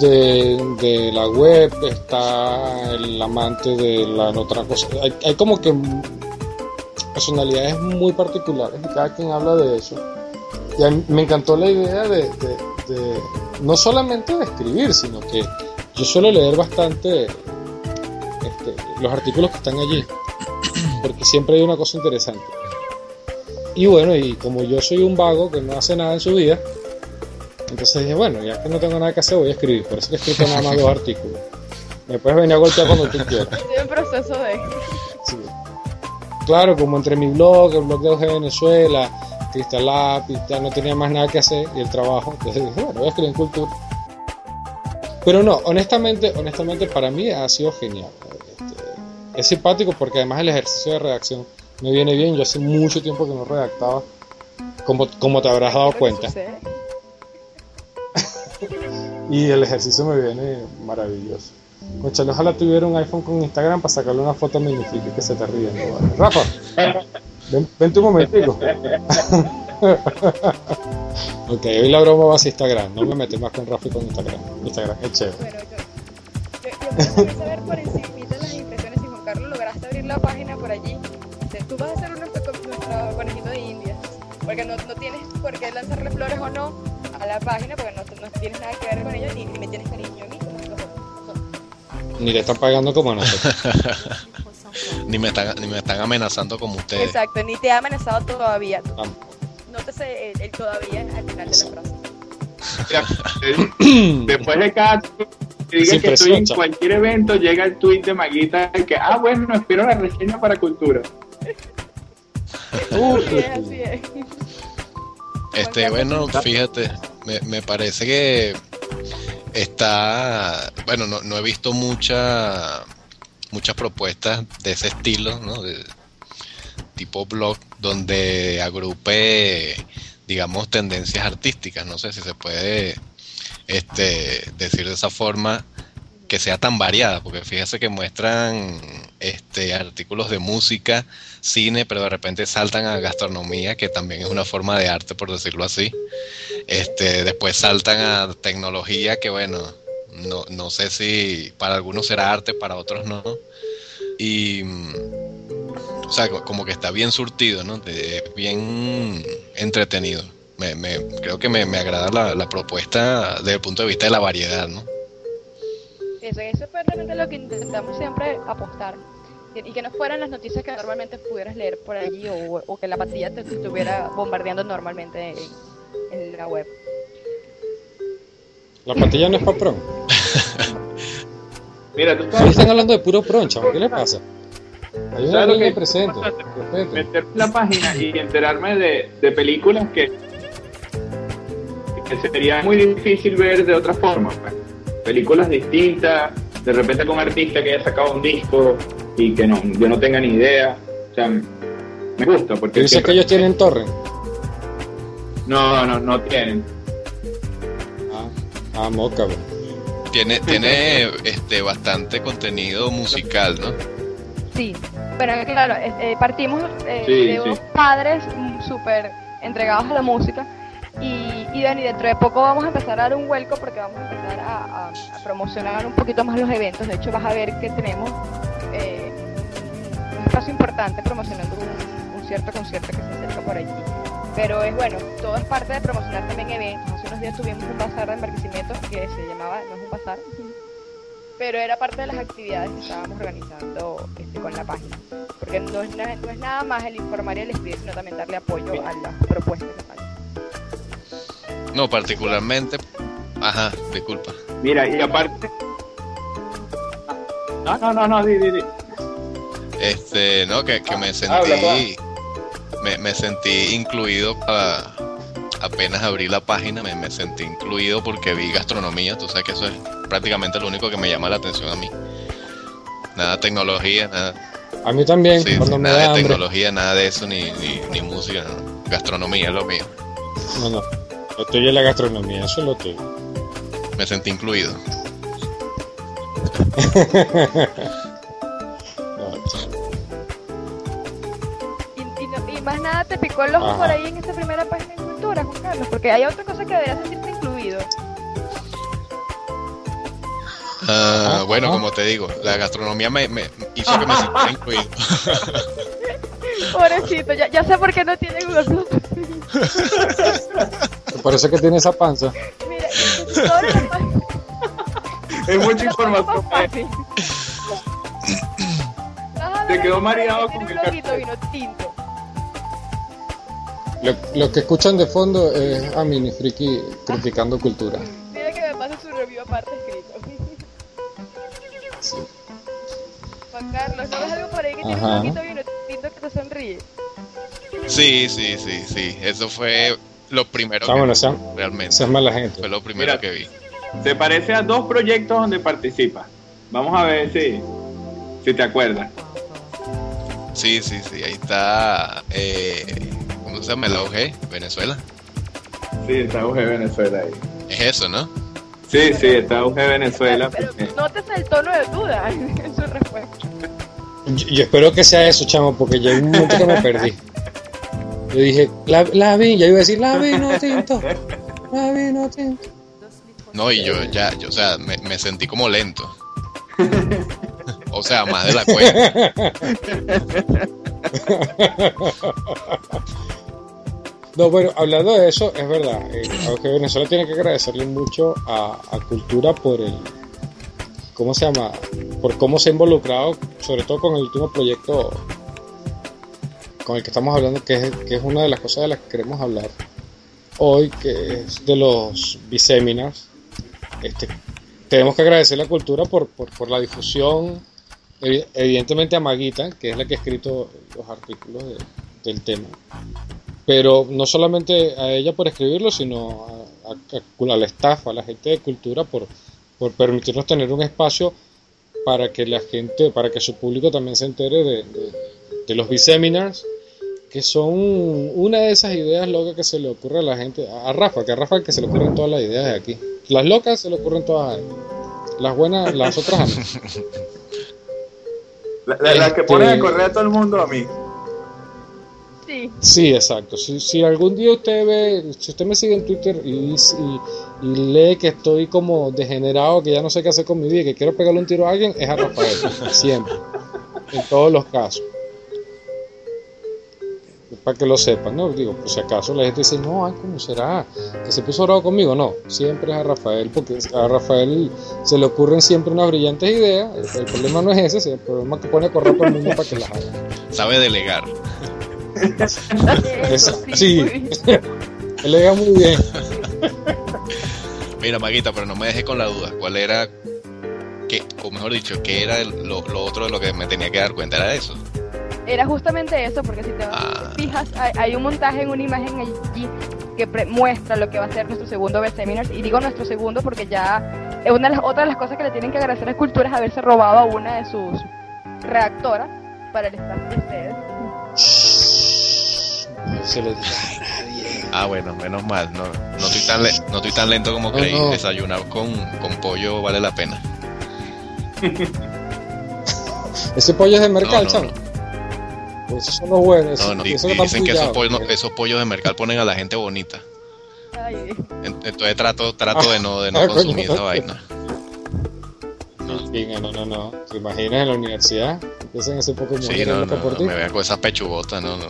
de, la web, está el amante de la otra cosa. Hay, hay como que personalidades muy particulares y cada quien habla de eso. Y a mí me encantó la idea de, de- no solamente de escribir, sino que yo suelo leer bastante este, los artículos que están allí, porque siempre hay una cosa interesante. Y bueno, y como yo soy un vago que no hace nada en su vida, Entonces dije, bueno, ya que no tengo nada que hacer, voy a escribir. Por eso que he escrito nada más dos artículos. Me puedes venir a golpear cuando tú quieras. Estoy en proceso de... Sí. Claro, como entre mi blog, el blog de Auge Venezuela, Cristal Lápiz, ya no tenía más nada que hacer y el trabajo. Entonces dije, bueno, voy a escribir en cultura. Pero no, honestamente, honestamente para mí ha sido genial. Este, es simpático porque además el ejercicio de redacción me viene bien. Yo hace mucho tiempo que no redactaba, como, como te habrás dado cuenta. Y el ejercicio me viene maravilloso. Conchale, ojalá tuviera un iPhone con Instagram para sacarle una foto magnífica que se te ríen. ¿no? Vale. Rafa, ven, vente un momentico. ok, hoy la broma va hacia Instagram. No me metes más con Rafa y con Instagram. Instagram es chévere. Bueno, yo, yo, yo quiero saber por encima las impresiones si Juan Carlos lograste abrir la página por allí. Tú vas a hacer nuestro conejito de India. Porque no, no tienes por qué lanzarle flores o no a la página porque no, no tienes nada que ver con ellos ni, ni me tienes cariño a mí. como Ni le están pagando como a nosotros. Ni me están, ni me están amenazando como ustedes. Exacto, ni te ha amenazado todavía. Vamos. Nótese el, el todavía al final de la frase. Después de cada tweet que diga Sin que estoy en cualquier evento, llega el tweet de Maguita que, ah, bueno, espero la reseña para cultura. Así es, así es. Este, bueno, fíjate, me, me parece que está, bueno, no, no he visto mucha, muchas propuestas de ese estilo. De tipo blog, donde agrupe, digamos, tendencias artísticas. No sé si se puede este, decir de esa forma que sea tan variada, porque fíjese que muestran este, artículos de música, cine, pero de repente saltan a gastronomía, que también es una forma de arte, por decirlo así. Este, después saltan a tecnología, que bueno, no, no sé si para algunos será arte, para otros no. Y, o sea, co- como que está bien surtido, ¿no? De- bien entretenido. Me, me- creo que me, me agrada la, la propuesta desde el punto de vista de la variedad, ¿no? Eso, eso fue realmente lo que intentamos siempre apostar. Y que no fueran las noticias que normalmente pudieras leer por allí o, o que la pantalla te, te estuviera bombardeando normalmente en, en la web. La pantalla no es para prom. Mira, tú sabes, están hablando de puro prom, chamo. ¿Qué le pasa? Hay una ¿Sabes lo que- presente. En la página y enterarme de, de películas que, que sería muy difícil ver de otra forma. pues. Películas distintas, de repente con un artista que haya sacado un disco y que no, yo no tenga ni idea. O sea, me gusta ¿Tú porque... dices que ellos tienen torrent? No, no, no tienen. Ah, ah moca, bro. Tiene, tiene este bastante contenido musical, ¿no? Sí, pero claro, eh, eh, partimos eh, Sí, de sí. unos padres súper entregados a la música y, y, bueno, y dentro de poco vamos a empezar a dar un vuelco porque vamos a empezar a, a- a promocionar un poquito más los eventos. De hecho, vas a ver que tenemos eh, un espacio importante promocionando un, un cierto concierto que se acerca por allí. Pero es bueno, todo es parte de promocionar también eventos. Hace unos días tuvimos un bazar de embarquecimiento que se llamaba, no es un bazar, pero era parte de las actividades que estábamos organizando este, con la página. Porque no es, na- no es nada más el informar y el escribir, sino también darle apoyo a las propuestas de la página. No, particularmente. Ajá, disculpa. Mira, y aparte... No, no, no, no, di, di, di. Este, no, que, que me habla, sentí. Me, me sentí incluido para. Apenas abrí la página, me, me sentí incluido porque vi gastronomía. Tú sabes que eso es prácticamente lo único que me llama la atención a mí. Nada de tecnología, nada. A mí también, Sí, cuando me nada da de hambre. tecnología, nada de eso, ni, ni, ni música. no. Gastronomía es lo mío. No, no. Lo tuyo es la gastronomía, eso es lo tuyo. Me sentí incluido. te picó el ojo Ajá. por ahí en esta primera página de cultura, Juan Carlos, porque hay otra cosa que deberías sentirte incluido. Ah, Ajá, bueno, como te digo, la gastronomía me, me hizo que me sintiera incluido. Pobrecito, ya, ya sé por qué no tiene Google. Me parece que tiene esa panza. Mira, la Es mucha información. Te quedó mareado con el tinto. Lo, lo que escuchan de fondo es a Mini Friki criticando cultura. Dile que me pase su review aparte escrito. Sí. Juan Carlos, ¿no ves algo por ahí que tiene un poquito que te sonríe? Sí, sí, sí, sí. Eso fue lo primero Ah, que bueno, vi, esa, realmente. es mala gente. Fue lo primero Mira. que vi. Se parece a dos proyectos donde participa. Vamos a ver si, si te acuerdas. Sí, sí, sí. Ahí está. Eh, ¿Cómo se llama? El OG, Venezuela. Sí, está UG Venezuela ahí. Es eso, ¿no? Sí, sí, está UG Venezuela. Pero porque- notes el tono de duda en su respuesta. Yo, yo espero que sea eso, chamo, porque ya hay un momento que me perdí. Yo dije, la, la vi, ya iba a decir, la vi, no tinto. La vi, no tinto. No, y yo ya, yo, o sea, me, me sentí como lento. O sea, más de la cuenta. No, bueno, hablando de eso, es verdad. eh, aunque Venezuela tiene que agradecerle mucho a, Cultura por el. ¿Cómo se llama? Por cómo se ha involucrado, sobre todo con el último proyecto con el que estamos hablando, que es, que es una de las cosas de las que queremos hablar hoy, que es de los biseminars. Este, tenemos que agradecerle a Cultura por, por, por la difusión, evi- evidentemente a Maguita, que es la que ha escrito los artículos de- del tema pero no solamente a ella por escribirlo, sino a, a- al staff, a la gente de cultura por, por permitirnos tener un espacio para que la gente, para que su público también se entere de, de- de los biseminars, que son una de esas ideas locas que se le ocurre a la gente, a, a Rafa, que a Rafa que se le ocurren todas las ideas de aquí. Las locas se le ocurren todas a. Las buenas, las otras a mí. La, la- la que Este- ponen a correr a todo el mundo a mí. Sí. Sí, exacto. Si, si algún día usted ve, si usted me sigue en Twitter y, y- y lee que estoy como degenerado, que ya no sé qué hacer con mi vida, que quiero pegarle un tiro a alguien, es a Rafael. Siempre. En todos los casos. Para que lo sepan, ¿no? Digo, por si acaso la gente dice, no, ay, ¿cómo será? Que se puso bravo conmigo. No, siempre es a Rafael, porque a Rafael se le ocurren siempre unas brillantes ideas. El, el problema no es ese, el problema es que pone a correr todo el mundo para que las haga. Sabe delegar. Eso, Sí. le da muy bien. Mira, Maguita, pero no me dejé con la duda. ¿Cuál era, qué, o mejor dicho, qué era el- lo, lo otro de lo que me tenía que dar cuenta? ¿Era eso? Era justamente eso, porque si te Ah. fijas, hay, hay un montaje en una imagen allí que pre- muestra lo que va a ser nuestro segundo best seminar. Y digo nuestro segundo porque ya es una de las otras de las cosas que le tienen que agradecer a Cultura es haberse robado a una de sus reactoras para el staff de ustedes. No se lo diga a nadie. Ah, bueno, menos mal. No, no, estoy, tan le- no estoy tan lento como No, creí. no. Desayunar con, con pollo vale la pena. Ese pollo es de mercado, No, no, chamo. Pues esos son los buenos. No, no, di- esos dicen que esos, están pollos, pullados. esos pollos de mercal ponen a la gente bonita. Ay, En- Entonces trato, trato de no, de no Ah, coño. consumir esa vaina. No, no, no, no. ¿Te imaginas en la universidad? Empiezan ese poco de sí, no, no, no, me vean con esas pechugotas, no, no.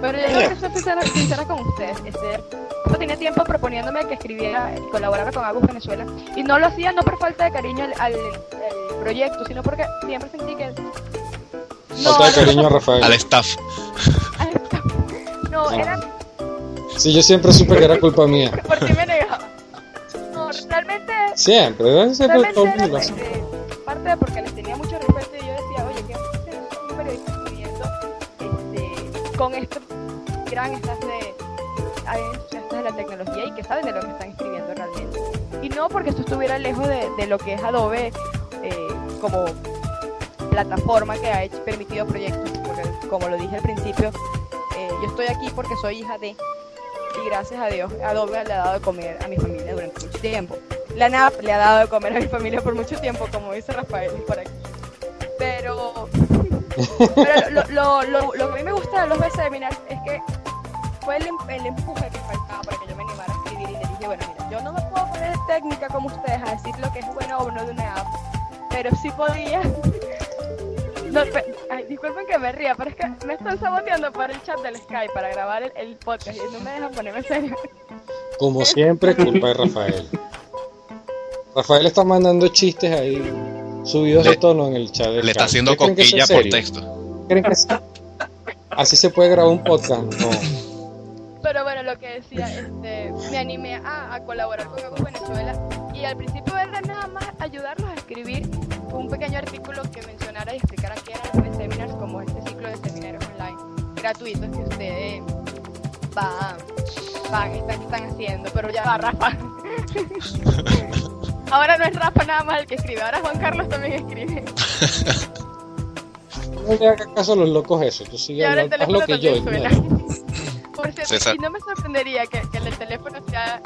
Pero yo tengo que ser sincera, sincera con ustedes. Este, yo tenía tiempo proponiéndome que escribiera y colaborara con Agus Venezuela. Y no lo hacía no por falta de cariño al, al- al proyecto, sino porque siempre sentí que. Falta de cariño a Rafael. Al staff. No, No. era Sí, yo siempre supe que era culpa mía. ¿Por qué me negaba? No, realmente, Siempre, ¿verdad? Siempre realmente era mundo hace. eh, parte de porque les tenía mucho respeto y yo decía, oye, ¿qué hace un periodista escribiendo este, con este staff de entusiastas de la tecnología y que saben de lo que están escribiendo realmente? Y no porque esto estuviera lejos de, de lo que es Adobe eh, como plataforma que ha hecho, permitido proyectos, porque como lo dije al principio, eh, yo estoy aquí porque soy hija de y gracias a Dios Adobe le ha dado de comer a mi familia durante mucho tiempo. La NAP le ha dado de comer a mi familia por mucho tiempo, como dice Rafael por aquí. Pero, lo, lo, lo que a mí me gusta de los B-Seminars es que fue el, em- el empuje que faltaba para que yo me animara a escribir y le dije, bueno, mira, yo no me puedo poner técnica como ustedes a decir lo que es bueno o no de una app, pero sí podía. No, ay, disculpen que me ría, pero es que me están saboteando por el chat del Skype para grabar el, el podcast y no me dejan ponerme serio. Como siempre, culpa de Rafael. Rafael está mandando chistes ahí, subidos de tono en el chat. del Le está chat. haciendo ¿Ustedes creen que eso coquilla por texto. ¿Creen que así se puede grabar un podcast. No. Pero bueno, lo que decía, este, me animé a, a colaborar con Agus Venezuela y al principio era nada más ayudarlos a escribir un pequeño artículo que mencionara y explicara qué eran los seminars como este ciclo de seminarios online gratuitos que ustedes van, van están, están haciendo, pero ya va Rafa. ahora no es Rafa nada más el que escribe, ahora Juan Carlos también escribe. No le hagas caso a los locos eso. Tú Y sigue ahora el hablando, haz lo teléfono que yo. César. y no me sorprendería que, que el del teléfono sea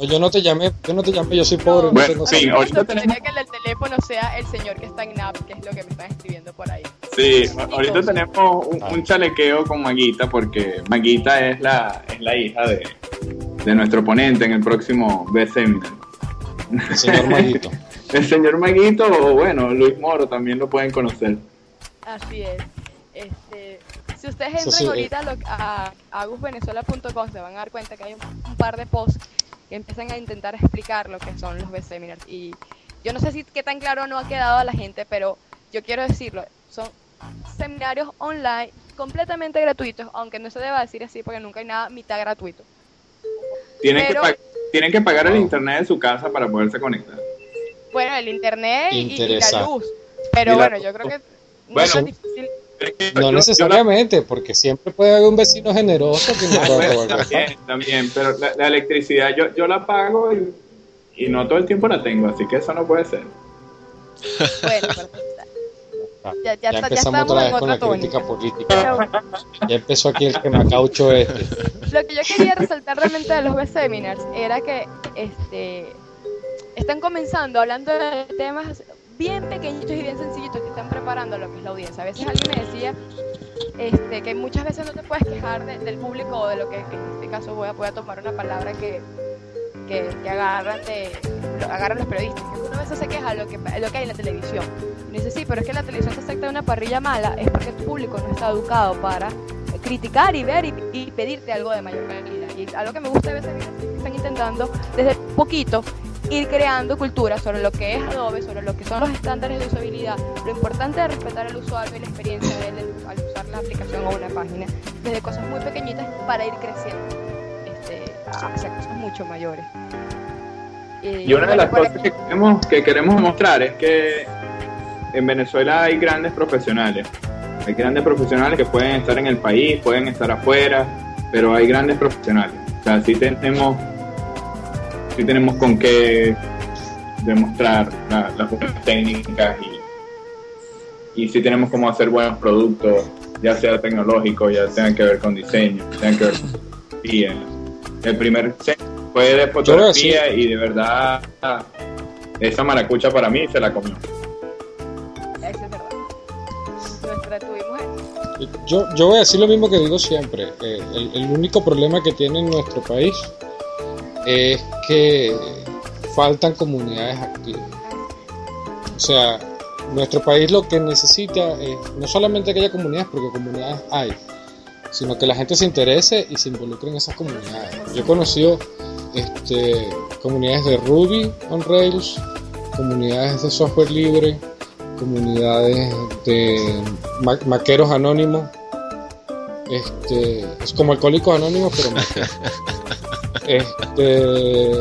No, Yo no te llamé, yo no te llamé, yo soy pobre, no, Bueno, tengo sí, salud. me ahorita sorprendería que el del teléfono sea el señor que está en NAP, que es lo que me están escribiendo por ahí. Sí, ahorita tenemos un, un chalequeo con Maguita porque Maguita es la, es la hija de, de nuestro ponente en el próximo Best Seminar. El señor Maguito. El señor Maguito o bueno, Luis Moro también lo pueden conocer. Así es. Este, si ustedes entran sí, eh. ahorita a, lo- a agusvenezuela.com se van a dar cuenta que hay un, un par de posts que empiezan a intentar explicar lo que son los best seminars. Y yo no sé si qué tan claro no ha quedado a la gente, pero yo quiero decirlo, son seminarios online completamente gratuitos, aunque no se deba decir así porque nunca hay nada mitad gratuito. Tienen, Pero- que, pa- tienen que pagar el internet de su casa para poderse conectar. Bueno, el internet y, y la luz. Pero Y la- bueno, yo creo que no Bueno. es difícil. No yo la- necesariamente, porque siempre puede haber un vecino generoso que no pueda bueno, también, también, pero la, la electricidad yo, yo la pago y, y no todo el tiempo la tengo, así que eso no puede ser. Bueno, pero Ah, ya, ya, Ya empezamos estamos otra en vez con otra la tónica. crítica política. Ya empezó aquí el quemacaucho este. lo que yo quería resaltar realmente de los best seminars era que este están comenzando hablando de temas bien pequeñitos y bien sencillitos que están preparando lo que es la audiencia. A veces alguien me decía este, que muchas veces no te puedes quejar de- del público o de lo que en este caso voy a, voy a tomar una palabra que, que, que agarran, de, lo- agarran los periodistas. Que uno a veces se queja de lo que, lo que hay en la televisión. Y dice, sí, pero es que la televisión te acepta una parrilla mala, es porque tu público no está educado para criticar y ver y, y pedirte algo de mayor calidad. Y algo que me gusta de veces es que están intentando desde poquito ir creando cultura sobre lo que es Adobe, sobre lo que son los estándares de usabilidad, lo importante de respetar al usuario y la experiencia de él al usar la aplicación o una página, desde cosas muy pequeñitas para ir creciendo este, hacia cosas mucho mayores. Y una de las cosas que queremos, que queremos mostrar es que en Venezuela hay grandes profesionales. Hay grandes profesionales que pueden estar en el país, pueden estar afuera, pero hay grandes profesionales. O sea, sí tenemos, sí tenemos con qué demostrar la- las buenas técnicas y, y sí tenemos cómo hacer buenos productos, ya sea tecnológicos, ya tengan que ver con diseño, tengan que ver con fotografía. El primer fue de fotografía y de verdad esa maracucha para mí se la comió. Eso es verdad. Nuestra tuvimos Yo, yo voy a decir lo mismo que digo siempre. eh, el, el único problema que tiene nuestro país es que faltan comunidades activas. O sea, nuestro país lo que necesita es no solamente que haya comunidades, porque comunidades hay, sino que la gente se interese y se involucre en esas comunidades. Yo he conocido este, comunidades de Ruby on Rails, comunidades de software libre, comunidades de ma- maqueros anónimos. Este, es como alcohólicos anónimos, pero. Este,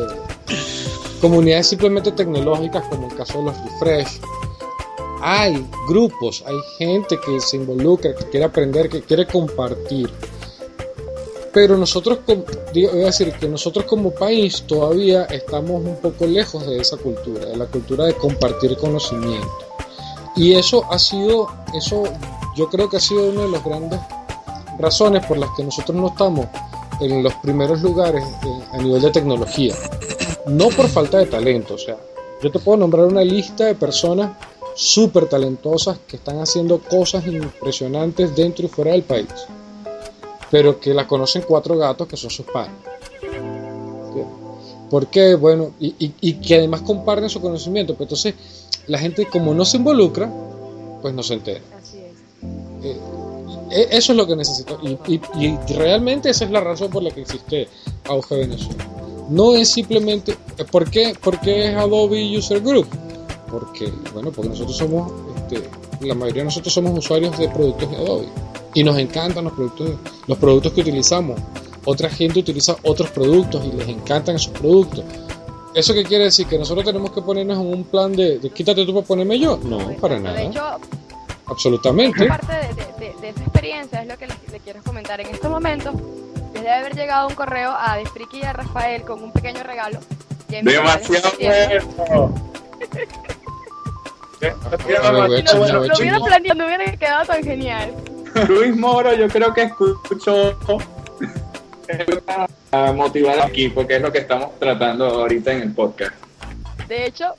comunidades simplemente tecnológicas, como el caso de los refresh. Hay grupos, hay gente que se involucra, que quiere aprender, que quiere compartir. Pero nosotros, digo, voy a decir que nosotros como país todavía estamos un poco lejos de esa cultura, de la cultura de compartir conocimiento. Y eso ha sido, eso yo creo que ha sido una de las grandes razones por las que nosotros no estamos en los primeros lugares eh, a nivel de tecnología. No por falta de talento, o sea, yo te puedo nombrar una lista de personas súper talentosas que están haciendo cosas impresionantes dentro y fuera del país, pero que la conocen cuatro gatos que son sus padres. ¿Por qué? Bueno, y, y- y que además comparten su conocimiento, pero entonces la gente como no se involucra, pues no se entera. E- eso es lo que necesito. Y, y- y realmente esa es la razón por la que existe Auge Venezuela. No es simplemente. ¿Por qué, por qué es Adobe User Group? Porque, bueno, porque nosotros somos este, la mayoría de nosotros somos usuarios de productos de Adobe y nos encantan los productos, los productos que utilizamos. Otra gente utiliza otros productos y les encantan esos productos. ¿Eso qué quiere decir? ¿Que nosotros tenemos que ponernos en un plan de, de quítate tú para ponerme yo? No, para De nada. Absolutamente. parte de, de- esa experiencia es lo que les, les quiero comentar. En estos momentos, les debe haber llegado un correo a Desfriki y a Rafael con un pequeño regalo. Demasiado bueno. Demasiado lo, hubiera planeado, no hubiera quedado tan genial. Luis Moro, yo creo que escuchó a motivar al equipo, que es lo que estamos tratando ahorita en el podcast. De hecho,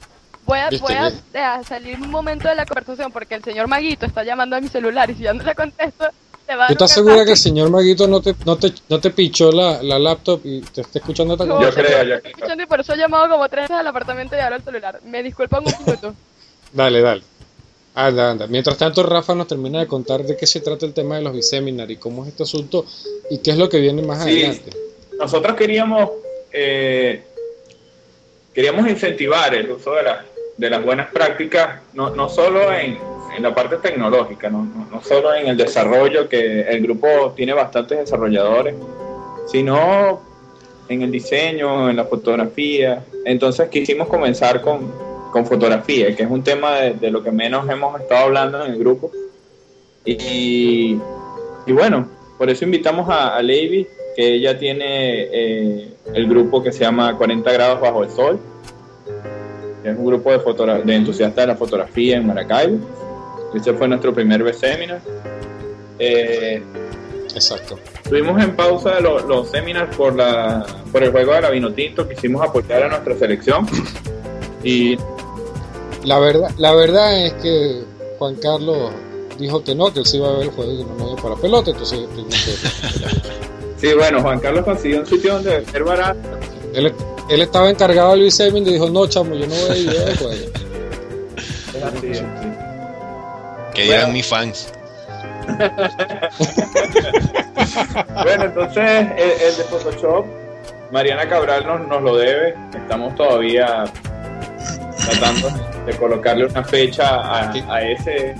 voy a, voy a, salir un momento de la conversación porque el señor Maguito está llamando a mi celular y si yo no le contesto, te va a dar ¿Tú estás segura que el señor Maguito no te, no te, no te pichó la, la laptop y te está escuchando esta No, Yo creo, yo estoy creo. escuchando y por eso he llamado como tres veces al apartamento y ahora al celular. Me disculpan un minuto. Dale, dale. Anda, anda. Mientras tanto, Rafa nos termina de contar de qué se trata el tema de los biseminar y cómo es este asunto y qué es lo que viene más Sí. adelante. Nosotros queríamos eh, queríamos incentivar el uso de, las de las buenas prácticas, no, no solo en, en la parte tecnológica, no, no, solo en el desarrollo, que el grupo tiene bastantes desarrolladores, sino en el diseño, en la fotografía. Entonces quisimos comenzar con, con fotografía, que es un tema de, lo que menos hemos estado hablando en el grupo. Y, y bueno, por eso invitamos a, a Levi, que ella tiene eh, el grupo que se llama 40 grados bajo el sol. Es un grupo de, de entusiastas de la fotografía en Maracaibo. Este fue nuestro primer B-Seminar. Eh, Exacto. Estuvimos en pausa de lo- los seminars por, la, por el juego de la Vinotinto, quisimos apoyar a nuestra selección. Y La verdad, la verdad es que Juan Carlos dijo que no, que él se iba a ver el juego y no para pelota, entonces sí, bueno, Juan Carlos consiguió un sitio donde ser barato. Él, él estaba encargado del bisemin y dijo, no, chamo, yo no voy a así, es así. Que dirán Bueno. mis fans. Bueno, entonces el, el de Photoshop, Mariana Cabral nos, nos lo debe. Estamos todavía tratando de colocarle una fecha a, a ese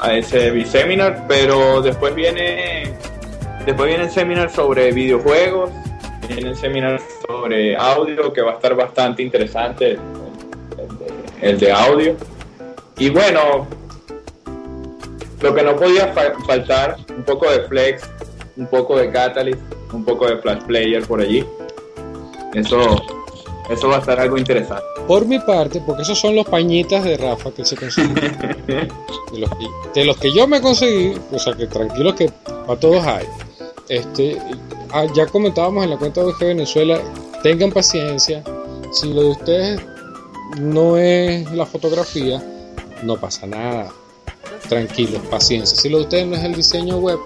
a ese biseminar, pero después viene después viene el seminar sobre videojuegos, viene el seminar sobre audio que va a estar bastante interesante, el, el de, el de audio. Y bueno, lo que no podía fa- faltar, un poco de Flex, un poco de Catalyst, un poco de Flash Player por allí. Eso, eso va a estar algo interesante. Por mi parte, porque esos son los pañitas de Rafa que se consiguen. De los de los que yo me conseguí, o sea que tranquilos que para todos hay. Este, ah, ya comentábamos en la cuenta de UG Venezuela, tengan paciencia. Si lo de ustedes no es la fotografía, no pasa nada. Tranquilos, paciencia. Si lo de ustedes no es el diseño web,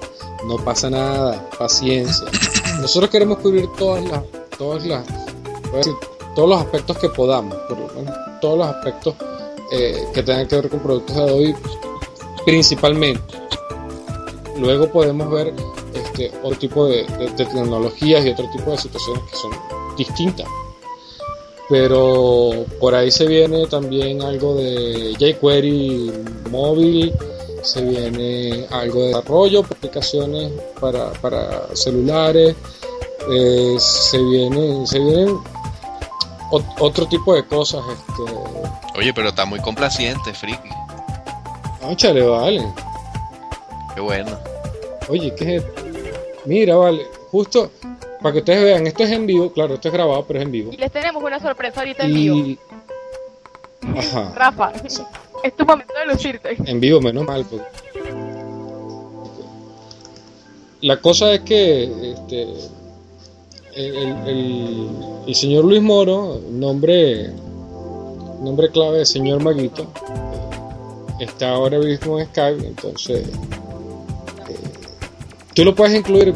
no pasa nada, paciencia. Nosotros queremos cubrir todas las, todos los aspectos que podamos, por lo menos todos los aspectos eh, que tengan que ver con productos de Adobe principalmente. Luego podemos ver este, otro tipo de, de- de tecnologías y otro tipo de situaciones que son distintas. Pero por ahí se viene también algo de jQuery móvil, se viene algo de desarrollo, aplicaciones para, para celulares, eh, se vienen, se vienen ot- otro tipo de cosas. Este, Oye, pero está muy complaciente, friki. Óchale, vale. Qué bueno. Oye, ¿qué es esto? Mira, vale, justo para que ustedes vean, esto es en vivo, claro, esto es grabado, pero es en vivo. Y les tenemos una sorpresa ahorita en vivo. Ajá, Rafa, es tu momento de lucirte. en vivo, menos mal. pues. La cosa es que este, el, el- el señor Luis Moro, nombre, nombre clave de señor Maguito, está ahora mismo en Skype, entonces tú lo puedes incluir,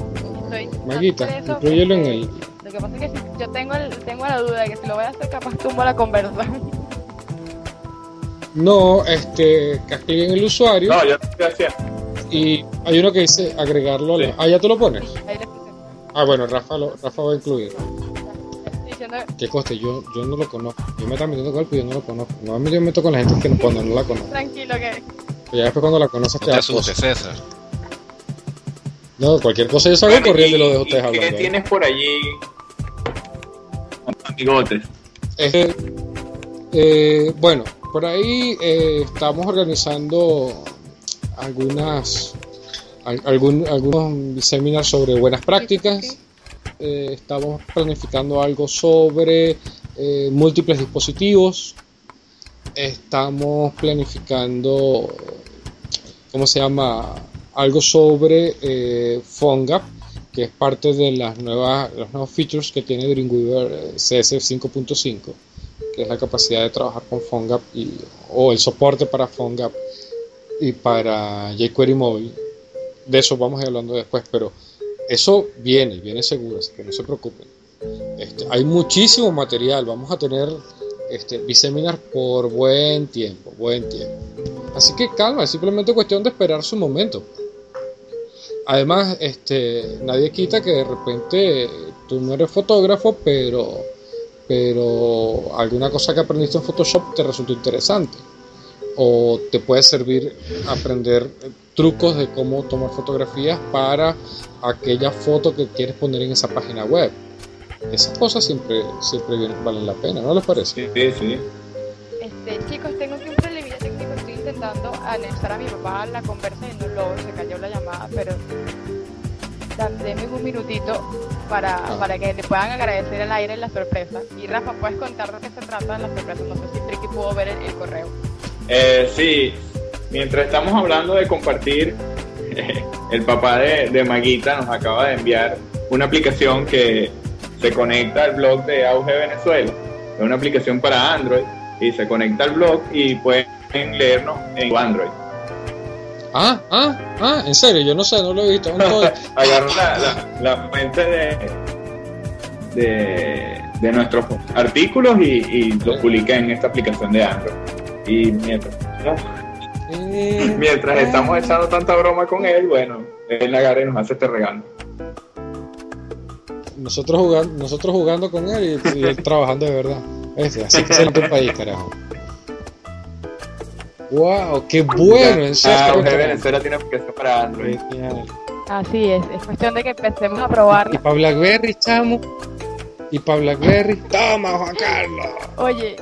Estoy- Maguita, eso, incluyelo en el, Lo que pasa es que si yo tengo, el- tengo la duda de que si lo voy a hacer, capaz tumbo la conversa. No, este, castiguen el usuario No, yo lo estoy y hay uno que dice agregarlo a la... Sí. Ah, ya tú lo pones. Ahí puse. Ah, bueno, Rafa, lo- Rafa va a incluir. Estoy diciendo, ¿Qué coste? Yo, yo no lo conozco. Yo me estaba metiendo con él, pero yo no lo conozco. Normalmente yo me meto con la gente que no, cuando no la conozco. tranquilo que Ya después cuando la conoces No te te asustes. César. No, cualquier cosa yo salgo Bueno, corriendo y ¿y- lo dejo ustedes ¿Qué hablando. ¿eh? tienes por allí? Amigotes. Este, eh, bueno, por ahí eh, estamos organizando algunas al- algún, algunos seminarios sobre buenas prácticas. Eh, estamos planificando algo sobre eh, múltiples dispositivos. Estamos planificando, ¿cómo se llama? Algo sobre eh, PhoneGap, que es parte de las nuevas, los nuevos features que tiene Dreamweaver eh, CS 5.5, que es la capacidad de trabajar con PhoneGap y, o el soporte para PhoneGap y para jQuery móvil. De eso vamos a ir hablando después, pero eso viene, viene seguro, así que no se preocupen. Este, hay muchísimo material, vamos a tener este, biseminar por buen tiempo, buen tiempo. Así que calma, es simplemente cuestión de esperar su momento. Además, este, nadie quita que de repente tú no eres fotógrafo, pero, pero alguna cosa que aprendiste en Photoshop te resultó interesante. O te puede servir aprender trucos de cómo tomar fotografías para aquella foto que quieres poner en esa página web. Esas cosas siempre, siempre valen la pena, ¿no les parece? Sí, sí, sí. Este, chicos, tengo intentando anexar a mi papá a la conversa y no logro. Se cayó la llamada, pero denme un minutito para, Ah. para que le puedan agradecer al aire la sorpresa. Y Rafa, ¿puedes contar de qué se trata de la sorpresa? No sé si Tricky pudo ver el, el correo. Eh, sí, mientras estamos hablando de compartir, el papá de, de Maguita nos acaba de enviar una aplicación que se conecta al blog de Auge Venezuela. Es una aplicación para Android y se conecta al blog y pueden leernos en Android. Ah, ah, ah, en serio, yo no sé, no lo he visto. Agarro la, la, la fuente de, de, de nuestros artículos y, y los publiqué en esta aplicación de Android. Y mientras, Eh, mientras estamos echando tanta broma con él, bueno, él agarra y nos hace este regalo. nosotros jugando, nosotros jugando con él y, y él trabajando de verdad. Así que se el país, carajo. Wow, qué bueno, en Ah, serio. Auge Venezuela tiene aplicación para Android. Genial. Así es, es cuestión de que empecemos a probar. Y para Blackberry, chamo. Y para Blackberry. Toma, Juan Carlos. Oye,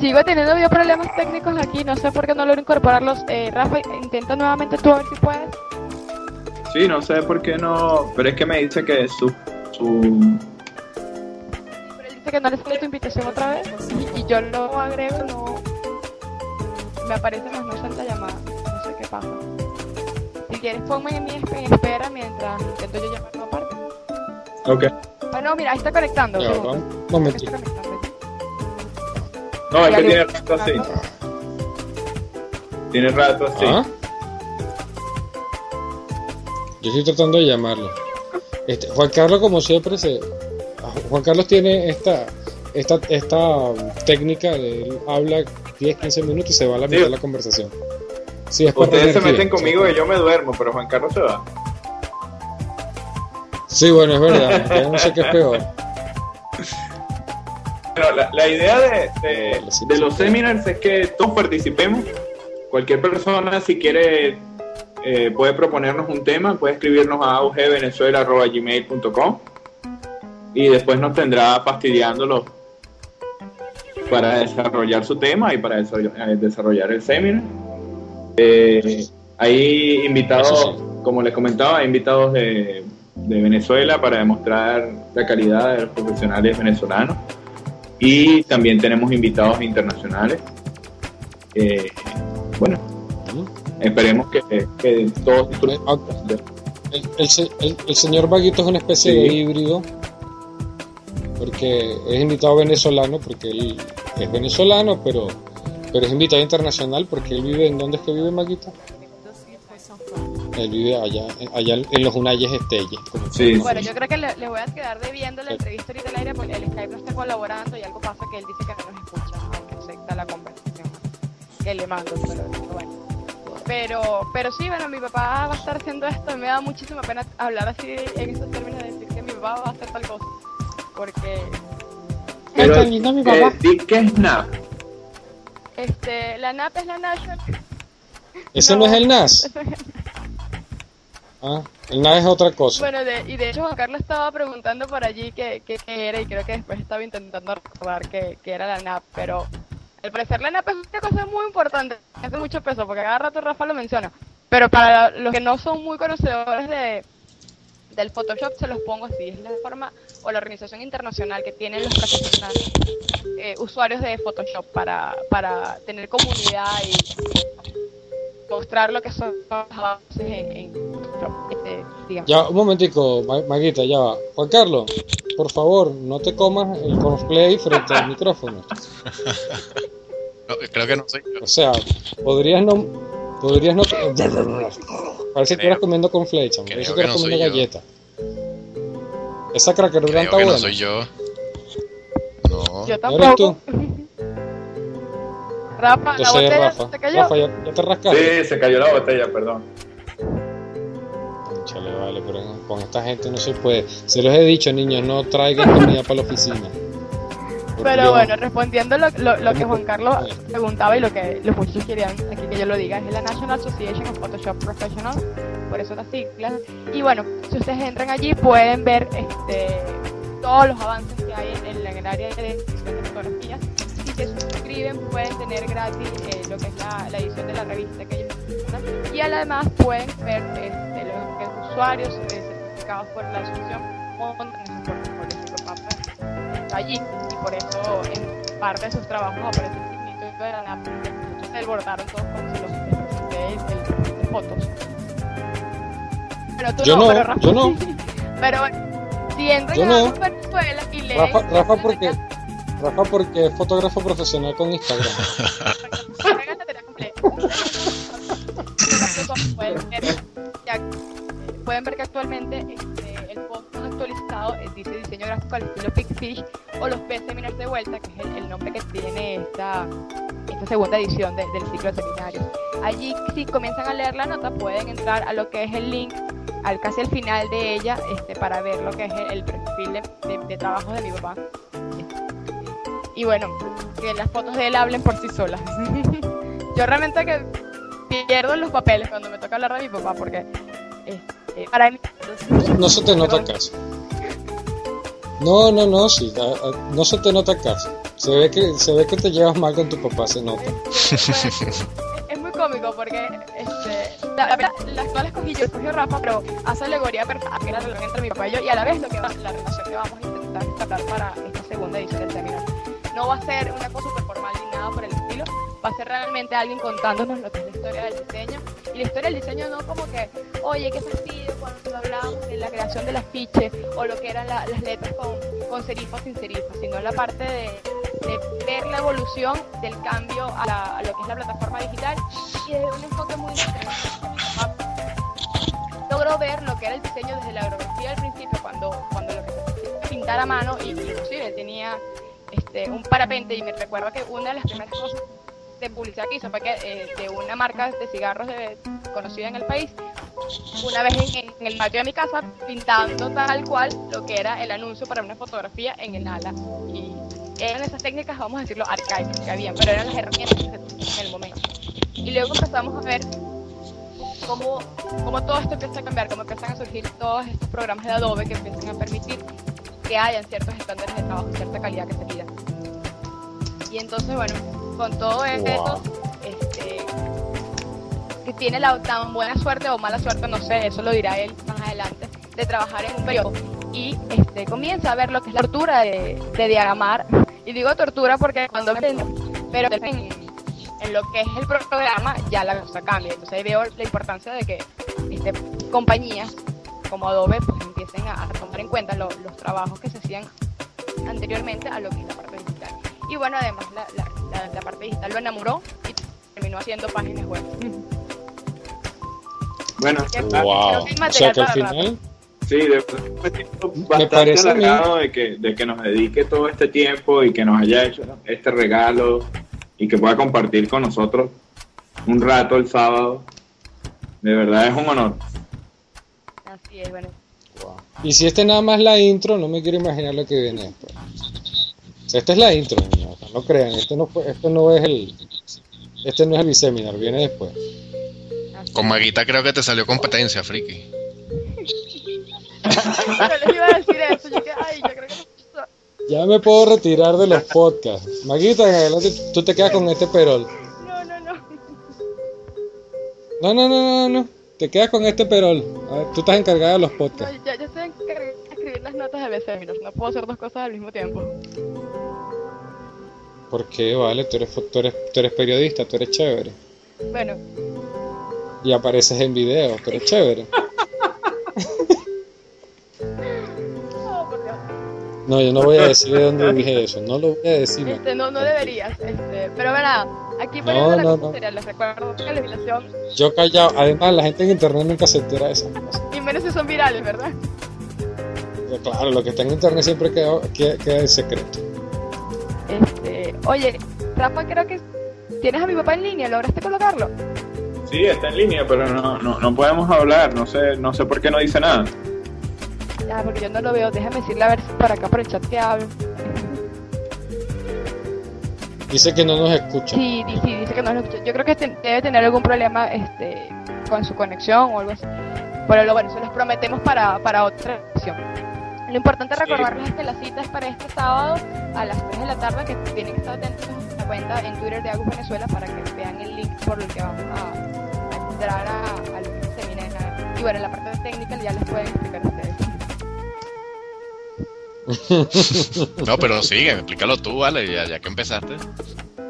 sigo teniendo yo problemas técnicos aquí, no sé por qué no logro incorporarlos. Eh, Rafa, intenta nuevamente tú a ver si puedes. Sí, no sé por qué no, pero es que me dice que su, su Pero él dice que no le sale tu invitación otra vez y, y yo lo agrego y no me aparece más no salta llamada. No sé qué pasa. Si quieres ponme en en espera mientras intento yo llamarlo aparte. Ok. Ah, no, mira, ahí está conectando. Ya, un momentito. No, es que tiene rato así. Tiene rato así. Ah. Yo estoy tratando de llamarlo. Este, Juan Carlos, como siempre, se, Juan Carlos tiene esta, esta, esta técnica de él habla 10, 15 minutos y se va a la mitad de la conversación. Sí, es Ustedes se meten conmigo y yo me duermo, pero Juan Carlos se va. Sí, bueno, es verdad. Yo no sé qué es peor. Bueno, la, la idea de, de- los seminars es que todos participemos. Cualquier persona, si quiere, eh, puede proponernos un tema, puede escribirnos a augvenezuela.gmail.com y después nos tendrá fastidiándolo para desarrollar su tema y para desarrollar, eh, desarrollar el seminar. Eh, hay invitados, como les comentaba, hay invitados de, de Venezuela para demostrar la calidad de los profesionales venezolanos y también tenemos invitados internacionales. Eh, bueno, esperemos que, que todos. El, el el- el señor Vaguito es una especie Sí. de híbrido. Porque es invitado venezolano, porque él es venezolano, pero, pero es invitado internacional porque él vive en dónde es que vive Maguito. Él vive allá, allá en los Unayes Estelles. Sí, Bueno, sí. yo creo que le, le voy a quedar debiendo la entrevista ahorita al aire porque el Skype no está colaborando y algo pasa que él dice que no nos escucha, aunque acepta la conversación que le mando, pero bueno. Pero, pero sí, bueno, mi papá va a estar haciendo esto y me da muchísima pena hablar así en estos términos de decir que mi papá va a hacer tal cosa. Porque Pero, mi eh, papá. ¿Qué es NAP? este, la NAP es la National ¿Ese no, es el NAS? Ah, el NAS es otra cosa. Bueno, de- y de hecho Juan Carlos estaba preguntando por allí qué, qué, qué era y creo que después estaba intentando recordar qué, qué era la NAP, pero al parecer la NAP es una cosa muy importante, hace mucho peso, porque cada rato Rafa lo menciona, pero para los que no son muy conocedores de, del Photoshop se los pongo así, es la forma o la organización internacional que tienen los profesionales, eh, usuarios de Photoshop para, para tener comunidad y mostrar lo que son los avances en, en Photoshop, este, digamos. Ya, un momentico, Ma- Maguita, ya va. Juan Carlos, por favor, no te comas el cosplay frente al micrófono. No, creo que no soy yo. O sea, podrías no... Podrías no... Parece que estuvieras comiendo con flecha, Creo parece que que no comiendo yo. galleta. Esa cracker Creo está que buena. no soy yo. No. Yo ¿No eres tú? tampoco. Rafa, la Entonces botella Rafa. se cayó. Rafa, ya, ya te rascaste. Sí, se cayó la botella, perdón. Chale, vale, pero con esta gente no se puede. Se los he dicho, niños, no traigan comida para la oficina. Pero bueno, respondiendo lo, lo, lo que. Juan Carlos preguntaba y lo que los muchachos querían aquí que yo lo diga, es la National Association of Photoshop Professionals, por eso las siglas. Y bueno, si ustedes entran allí pueden ver este todos los avances que hay en, en el área de fotografías. Si se suscriben pueden tener gratis eh, lo que es la, la edición de la revista que ellos publican. y además pueden ver este, los usuarios eh, certificados por la asociación allí y por eso en parte de sus trabajos aparece el signito de la NAP. Muchos se desbordaron todos se los el- de fotos. Pero tú Yo no, pero Rafa yo no. Pero si entran Yo a no. Venezuela y leen... Rafa, Rafa porque Rafa porque es fotógrafo profesional con Instagram. Pueden ver, eh, que actualmente este, eh, dice diseño gráfico al estilo Pixfish o los seminars de vuelta, que es el, el nombre que tiene esta, esta segunda edición de- del ciclo de seminarios. Allí, si comienzan a leer la nota, pueden entrar a lo que es el link al casi al final de ella este, para ver lo que es el, el perfil de, de, de trabajo de mi papá. Y bueno, que las fotos de él hablen por sí solas. Yo realmente que pierdo los papeles cuando me toca hablar de mi papá porque este, para mí No se te nota casi. No, no, no, sí, a- no se te nota casi. Se ve que se ve que te llevas mal con tu papá, se nota. Es muy cómico porque este, la, verdad, la actual escogí yo, escogió Rafa, pero hace alegoría perfecta que es la relación entre mi papá y yo y a la vez lo que la relación que vamos a intentar tratar para esta segunda edición del seminario. No va a ser una cosa super formal ni nada por el estilo, va a ser realmente alguien contándonos lo que es la historia del diseño. Y la historia del diseño no como que, oye, qué fastidio cuando hablamos de la creación del afiche o lo que eran la- las letras con, con serifas sin serifas, sino la parte de, de ver la evolución del cambio a, lo que es la plataforma digital y desde un enfoque muy. Logro ver lo que era el diseño desde la aerografía al principio, cuando, cuando lo pintar a mano, y inclusive tenía este, un parapente, y me recuerdo que una de las primeras cosas de publicidad que hizo fue que eh, de una marca de cigarros de- conocida en el país, una vez en, en el patio de mi casa, pintando tal cual lo que era el anuncio para una fotografía en el ala. Y eran esas técnicas, vamos a decirlo, arcaicas que habían, pero eran las herramientas que se en el momento. Y luego empezamos a ver cómo, cómo todo esto empieza a cambiar, cómo empiezan a surgir todos estos programas de Adobe que empiezan a permitir que hayan ciertos estándares de trabajo, cierta calidad que se pida. Y entonces, bueno, con todo esto, este, que tiene la tan buena suerte o mala suerte, no sé, eso lo dirá él más adelante, de trabajar en un periodo y este, comienza a ver lo que es la tortura de, de diagramar. Y digo tortura porque cuando pero en, en lo que es el programa ya la cosa cambia. Entonces ahí veo la importancia de que este, compañías como Adobe pues empiecen a, a tomar en cuenta lo- los trabajos que se hacían anteriormente a lo que es la parte digital. Y bueno, además la, la, la- la parte digital lo enamoró y terminó haciendo páginas web. Bueno, Wow. creo que hay O sea que al final, sí, de bastante parece a mí- halagado de que, de que nos dedique todo este tiempo y que nos haya hecho este regalo y que pueda compartir con nosotros un rato el sábado. De verdad es un honor. Así es, bueno. y si este nada más la intro, no me quiero imaginar lo que viene después. Esta es la intro, no crean, este no fue, este no es el este no es el biseminar, viene después. Con Maguita creo que te salió competencia, friki. Yo les iba a decir eso. Yo que, ay, yo creo que no. Ya me puedo retirar de los podcasts. Maguita, en adelante tú te quedas con este perol. No, no, no. No, no, no, no, no. Te quedas con este perol. A ver, tú estás encargada de los No, podcasts. ya, yo estoy encargada escribir las notas de BCMinos. No puedo hacer dos cosas al mismo tiempo. ¿Por qué? Vale, tú eres, tú eres, tú eres periodista, tú eres chévere. Bueno, Y apareces en video, tú eres chévere. oh, por Dios. No, yo no voy a decir de dónde dije eso. No lo voy a decir. Este, no, no deberías. Este, pero verá, aquí No, poniendo la no, cosa no. seria, les recuerdo que la legislación, Yo callado. Además, la gente en internet nunca se entera de esas cosas. y menos si son virales, ¿verdad? Pero claro, lo que está en internet siempre queda, queda, queda en secreto. Este, oye, Rafa, creo que tienes a mi papá en línea, ¿lograste colocarlo? Sí, está en línea, pero no, no, no podemos hablar. No sé, no sé por qué no dice nada. Ya, porque yo no lo veo, déjame decirle a ver si por acá por el chat que hablo. Dice que no nos escucha. Sí, sí, dice que no lo escucha. Yo creo que te- debe tener algún problema este, con su conexión o algo así. Pero lo bueno, se los prometemos para, para otra ocasión. Lo importante es recordarles que la cita es para este sábado a las 3 de la tarde, que tienen que estar atentos a la cuenta en Twitter de Agus Venezuela para que vean el link por el que vamos a, a entrar a, a lo que se viene. Y bueno, en la parte técnica ya les pueden explicar ustedes. No, pero sigue, explícalo tú, vale, ya, ya que empezaste. Ah,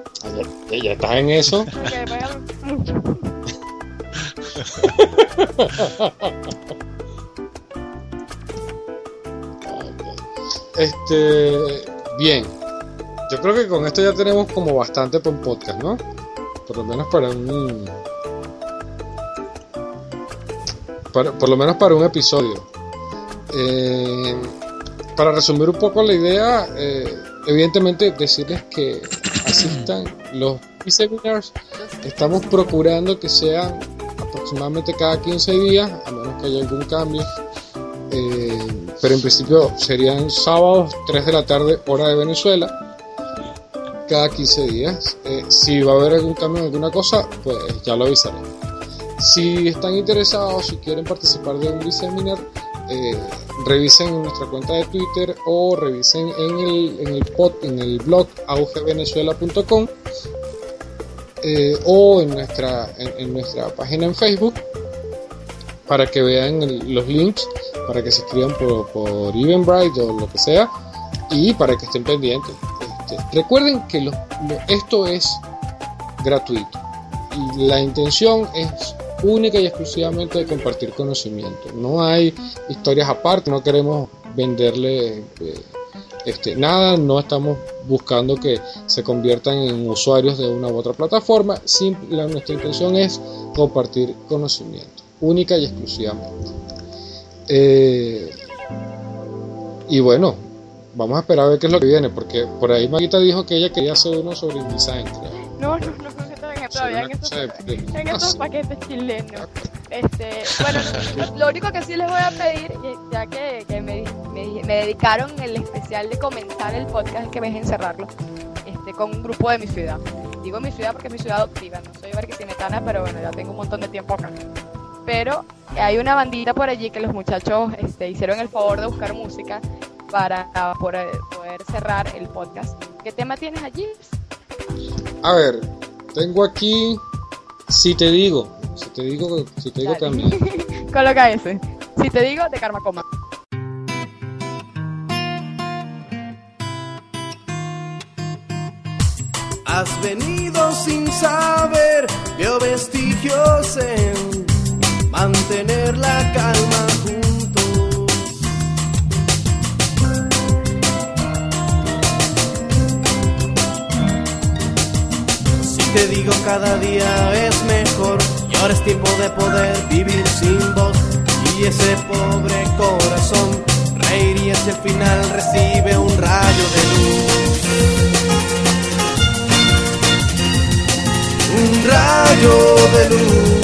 Ya, ya estás en eso. Este, bien. Yo creo que con esto ya tenemos como bastante para un podcast, ¿no? Por lo menos para un. para- por lo menos para un episodio. Eh, para resumir un poco la idea, eh, evidentemente decirles que asistan los seminars. Estamos procurando que sean aproximadamente cada 15 días, a menos que haya algún cambio. Eh, pero en principio serían sábados 3 de la tarde hora de Venezuela cada 15 días. Eh, si va a haber algún cambio en alguna cosa pues ya lo avisaré. Si están interesados si quieren participar de un biseminar eh, revisen en nuestra cuenta de Twitter o revisen en el, en el, pod- en el blog augevenezuela.com eh, o en nuestra, en, nuestra página en Facebook para que vean los links, para que se escriban por, por Eventbrite o lo que sea y para que estén pendientes. Este, recuerden que esto es gratuito y la intención es única y exclusivamente de compartir conocimiento. No hay historias aparte, no queremos venderle eh, este, nada, no estamos buscando que se conviertan en usuarios de una u otra plataforma. Simple- nuestra intención es compartir conocimiento, única y exclusivamente. Eh, y bueno, vamos a esperar a ver qué es lo que viene, porque por ahí Maguita dijo que ella quería hacer uno sobre InDesign, creo. No, no, no que todavía, en estos, en estos paquetes chilenos. Este, bueno, lo, lo único que sí les voy a pedir, ya que, que me, me- me dedicaron el especial de comentar el podcast, es que me dejen cerrarlo este, con un grupo de mi ciudad. Digo mi ciudad porque es mi ciudad adoptiva, no soy barquisimetana, pero bueno, ya tengo un montón de tiempo acá. Pero hay una bandita por allí que los muchachos este, hicieron el favor de buscar música para poder, poder cerrar el podcast. ¿Qué tema tienes allí? A ver, tengo aquí, si te digo, si te digo, si te digo Dale. también. Coloca ese. Si te digo, de Karma Coma. Has venido sin saber, veo vestigios en mantener la calma juntos. Si te digo cada día es mejor, y ahora es tiempo de poder vivir sin vos. Y ese pobre corazón reiría si al final recibe un rayo de luz. un rayo de luz.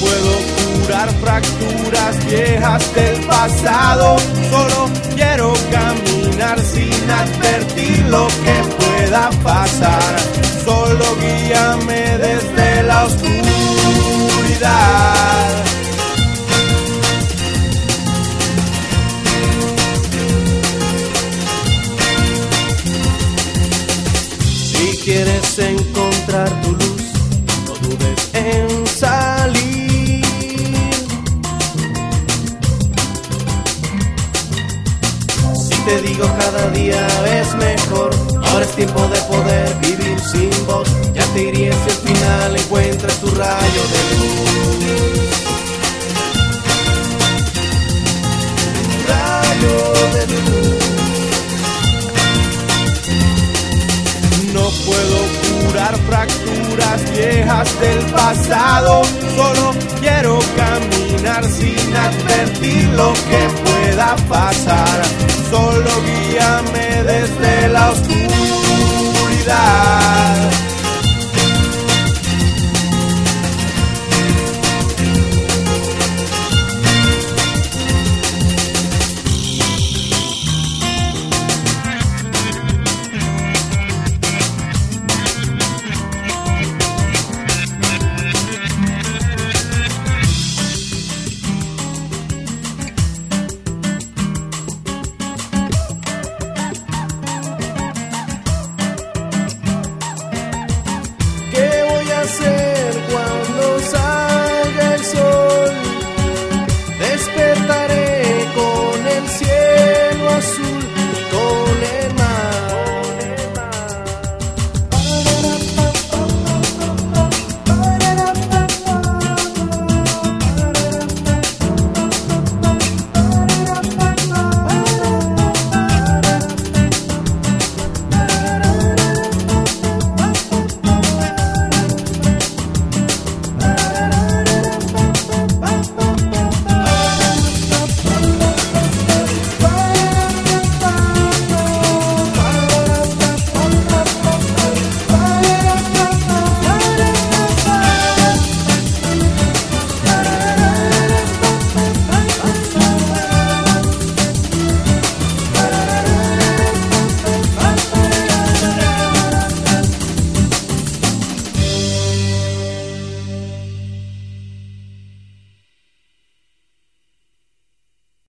Puedo curar fracturas viejas del pasado, solo quiero caminar sin advertir lo que pueda pasar. Solo guía guíame desde la oscuridad. Si quieres encontrar tu luz, en salir. Si te digo cada día es mejor, ahora es tiempo de poder vivir sin vos. Ya te irías si al final encuentras tu rayo de luz. Rayo de luz. No puedo fracturas viejas del pasado, solo quiero caminar sin advertir lo que pueda pasar. Solo guíame desde la oscuridad.